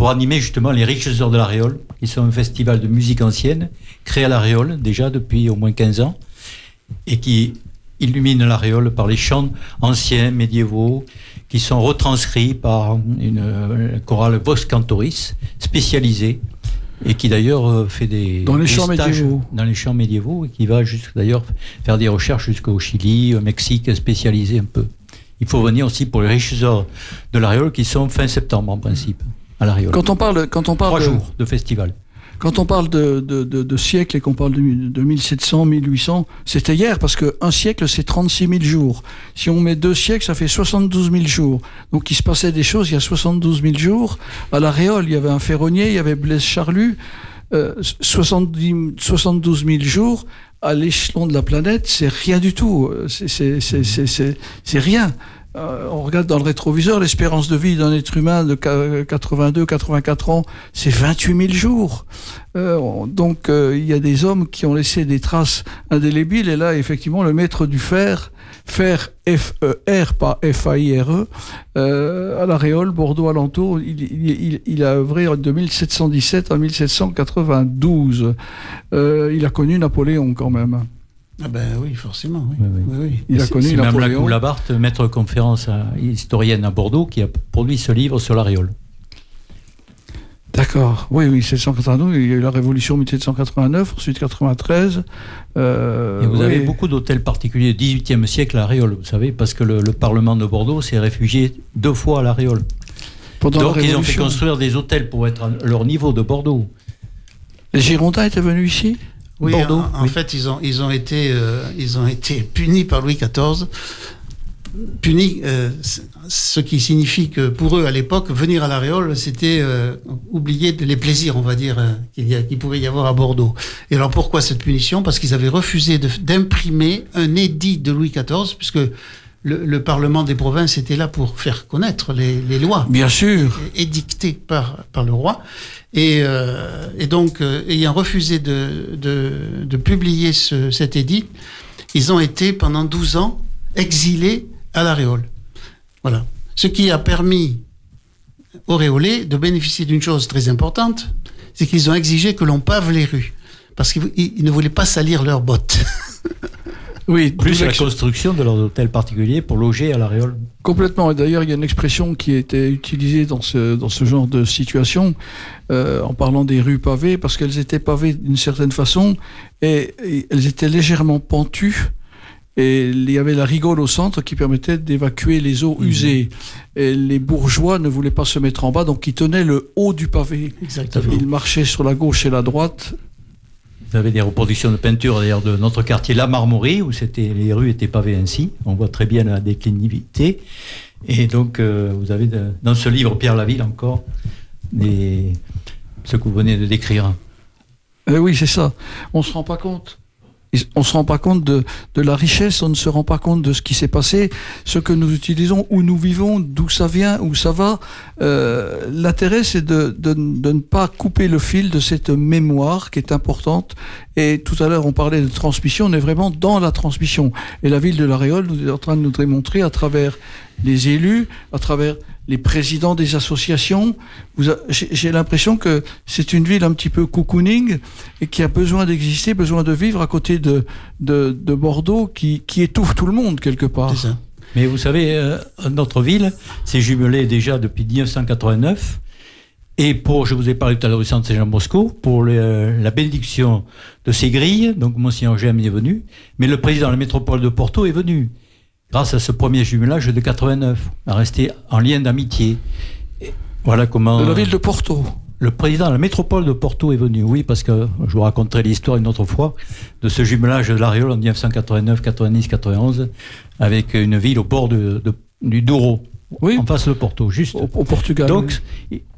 pour animer justement les riches heures de l'Aréole, qui sont un festival de musique ancienne, créé à l'Aréole déjà depuis au moins 15 ans, et qui illumine l'Aréole par les chants anciens, médiévaux, qui sont retranscrits par une euh, chorale Vox Cantoris spécialisée, et qui d'ailleurs euh, fait des, Dans les des stages médiévaux. dans les champs médiévaux, et qui va d'ailleurs faire des recherches jusqu'au Chili, au Mexique, spécialisé un peu. Il faut venir aussi pour les riches heures de l'Aréole qui sont fin septembre en principe à. Quand on parle, quand on parle Trois de, jours de festival. Quand on parle de, de, de, de siècle et qu'on parle de, de 1700, 1800, c'était hier parce qu'un siècle c'est 36 000 jours. Si on met deux siècles, ça fait 72 000 jours. Donc il se passait des choses il y a 72 000 jours. À la Réole, il y avait un ferronnier, il y avait Blaise Charlu. Euh, 70, 72 000 jours à l'échelon de la planète, c'est rien du tout. C'est- C'est c'est- c'est- c'est- c'est rien. Euh, on regarde dans le rétroviseur, l'espérance de vie d'un être humain de 82-84 ans, c'est 28 000 jours. Euh, on- donc euh, il y a des hommes qui ont laissé des traces indélébiles, et là, effectivement, le maître du fer, fer F-E-R, pas F-A-I-R-E, euh, à la Réole, Bordeaux alentour, il, il, a œuvré de 1717 à 1792. Euh, il a connu Napoléon quand même. Ah ben oui, forcément. Oui. Oui, oui. Oui, oui. Il a connu même Napoléon. Lacou Labarthe, maître de conférence à- historienne à Bordeaux, qui a produit ce livre sur l'Aréole. D'accord. Oui, oui, 1792, il y a eu la Révolution 1789, ensuite 93. Euh, Et vous avez beaucoup d'hôtels particuliers du XVIIIe siècle à l'Aréole, vous savez, parce que le, le Parlement de Bordeaux s'est réfugié deux fois à l'Aréole. Pendant Donc la ils ont fait construire des hôtels pour être à leur niveau de Bordeaux. Les Girondins étaient venus ici? Oui, Bordeaux, en, en oui. fait, ils ont, ils, ont été, euh, ils ont été punis par Louis XIV. Punis, euh, ce qui signifie que pour eux, à l'époque, venir à l'Aréole, c'était euh, oublier les plaisirs, on va dire, qu'il qu'il pouvait y avoir à Bordeaux. Et alors pourquoi cette punition? Parce qu'ils avaient refusé d'imprimer un édit de Louis XIV, puisque le, le Parlement des provinces était là pour faire connaître les, les lois Bien sûr. édicté par, par le roi. Et, euh, et donc, euh, ayant refusé de, de, de publier ce, cet édit, ils ont été pendant 12 ans exilés à l'Aréole. Voilà. Ce qui a permis aux Réolais de bénéficier d'une chose très importante, c'est qu'ils ont exigé que l'on pave les rues. Parce qu'ils ils ne voulaient pas salir leurs bottes. Oui, Plus la construction de leurs hôtels particuliers pour loger à l'Aréole. Complètement. Et d'ailleurs, il y a une expression qui été utilisée dans ce, dans ce genre de situation, euh, en parlant des rues pavées, parce qu'elles étaient pavées d'une certaine façon, et, et elles étaient légèrement pentues. Et il y avait la rigole au centre qui permettait d'évacuer les eaux usées. Et les bourgeois ne voulaient pas se mettre en bas, donc ils tenaient le haut du pavé. Exactement. Ils marchaient sur la gauche et la droite. Vous avez des reproductions de peinture d'ailleurs de notre quartier La Marmorie, où c'était, les rues étaient pavées ainsi. On voit très bien la déclinivité. Et donc, euh, vous avez dans ce livre, Pierre Laville encore, ce que vous venez de décrire. Eh oui, c'est ça. On se rend pas compte. On se rend pas compte de, de la richesse, on ne se rend pas compte de ce qui s'est passé, ce que nous utilisons, où nous vivons, d'où ça vient, où ça va. Euh, L'intérêt, c'est de, de, de ne pas couper le fil de cette mémoire qui est importante. Et tout à l'heure, on parlait de transmission, on est vraiment dans la transmission. Et la ville de La Réole nous est en train de nous démontrer à travers les élus, à travers les présidents des associations. J'ai l'impression que c'est une ville un petit peu cocooning et qui a besoin d'exister, besoin de vivre à côté de, de, de Bordeaux qui, qui étouffe tout le monde quelque part. Ça. Mais vous savez, euh, notre ville s'est jumelée déjà depuis 1989 Et pour, je vous ai parlé tout à l'heure du centre Saint-Jean-Bosco, pour le- la bénédiction de ces grilles, donc Monseigneur Gem est venu, mais le président de la métropole de Porto est venu, grâce à ce premier jumelage de 89, à rester en lien d'amitié. Voilà comment... De la ville de Porto. Le président de la métropole de Porto est venu, oui, parce que je vous raconterai l'histoire une autre fois de ce jumelage de l'Ariole en 1989, 90, 91, avec une ville au bord de, de- du Douro, Oui. en face de Porto, juste. Au, au Portugal. Donc,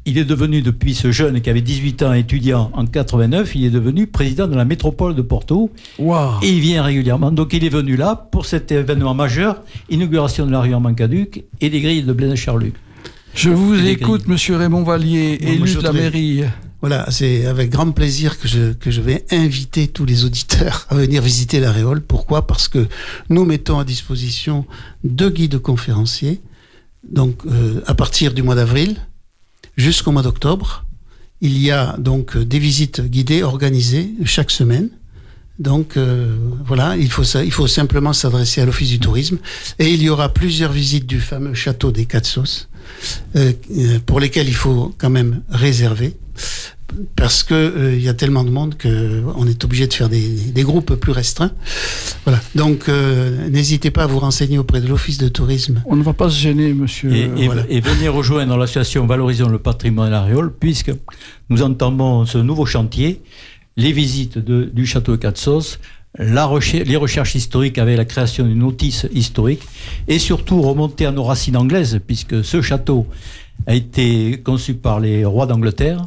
il est devenu, depuis ce jeune qui avait 18 ans, étudiant en 89, il est devenu président de la métropole de Porto. Waouh. Et il vient régulièrement. Donc, il est venu là pour cet événement majeur, inauguration de la rue en Mancaduc et des grilles de Blaise Charluc. Je vous Et écoute, monsieur Raymond Vallier, Bon, élu de la mairie. Voilà, c'est avec grand plaisir que je, que je vais inviter tous les auditeurs à venir visiter l'Aréole. Pourquoi? Parce que nous mettons à disposition deux guides conférenciers. Donc, euh, à partir du mois d'avril jusqu'au mois d'octobre, il y a donc euh, des visites guidées organisées chaque semaine. Donc euh, voilà, il faut, simplement s'adresser à l'Office du tourisme. Et il y aura plusieurs visites du fameux château des Quatre euh, pour lesquelles il faut quand même réserver parce que euh, il y a tellement de monde que on est obligé de faire des, des groupes plus restreints. Voilà. Donc euh, n'hésitez pas à vous renseigner auprès de l'office de tourisme. On ne va pas se gêner, monsieur. Et, et- voilà. et venez rejoindre l'association Valorisons le patrimoine de l'Ariole, puisque nous entamons ce nouveau chantier, les visites de- du château de Quatre-Sauces, la recher- les recherches historiques avec la création d'une notice historique, et surtout remonter à nos racines anglaises, puisque ce château a été conçu par les rois d'Angleterre,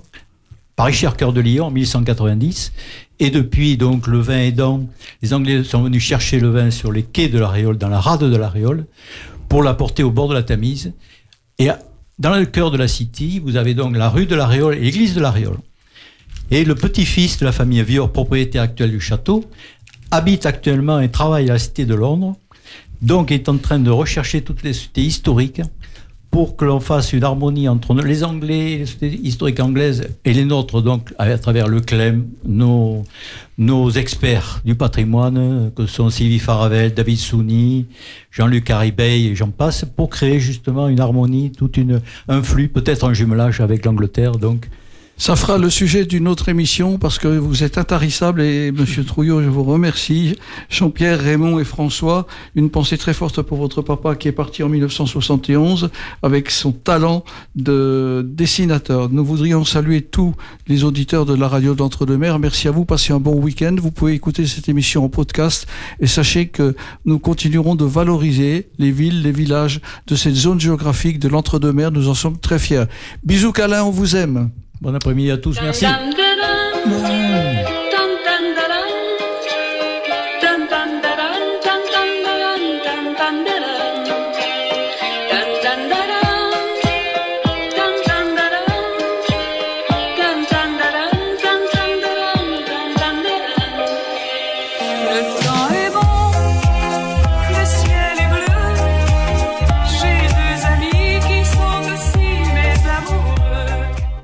par Richard Cœur de Lion en 1190. Et depuis, donc, le vin aidant, les Anglais sont venus chercher le vin sur les quais de la Réole, dans la rade de la Réole, pour l'apporter au bord de la Tamise. Et dans le cœur de la City, vous avez donc la rue de la Réole et l'église de la Réole. Et le petit-fils de la famille Vior, propriétaire actuel du château, habite actuellement et travaille à la Cité de Londres, donc est en train de rechercher toutes les cités historiques pour que l'on fasse une harmonie entre les Anglais, les sociétés historiques anglaises et les nôtres, donc à travers le CLEM, nos, nos experts du patrimoine, que sont Sylvie Faravel, David Souni, Jean-Luc Haribey et j'en passe, pour créer justement une harmonie, toute une, un flux, peut-être un jumelage avec l'Angleterre. Donc, Ça fera le sujet d'une autre émission parce que vous êtes intarissables et Monsieur Trouillot, je vous remercie. Jean-Pierre, Raymond et François, une pensée très forte pour votre papa qui est parti en 1971 avec son talent de dessinateur. Nous voudrions saluer tous les auditeurs de la radio d'Entre-deux-Mers. Merci à vous, passez un bon week-end. Vous pouvez écouter cette émission en podcast et sachez que nous continuerons de valoriser les villes, les villages de cette zone géographique de l'Entre-deux-Mers. Nous en sommes très fiers. Bisous câlins, on vous aime. Bon après-midi à tous, merci.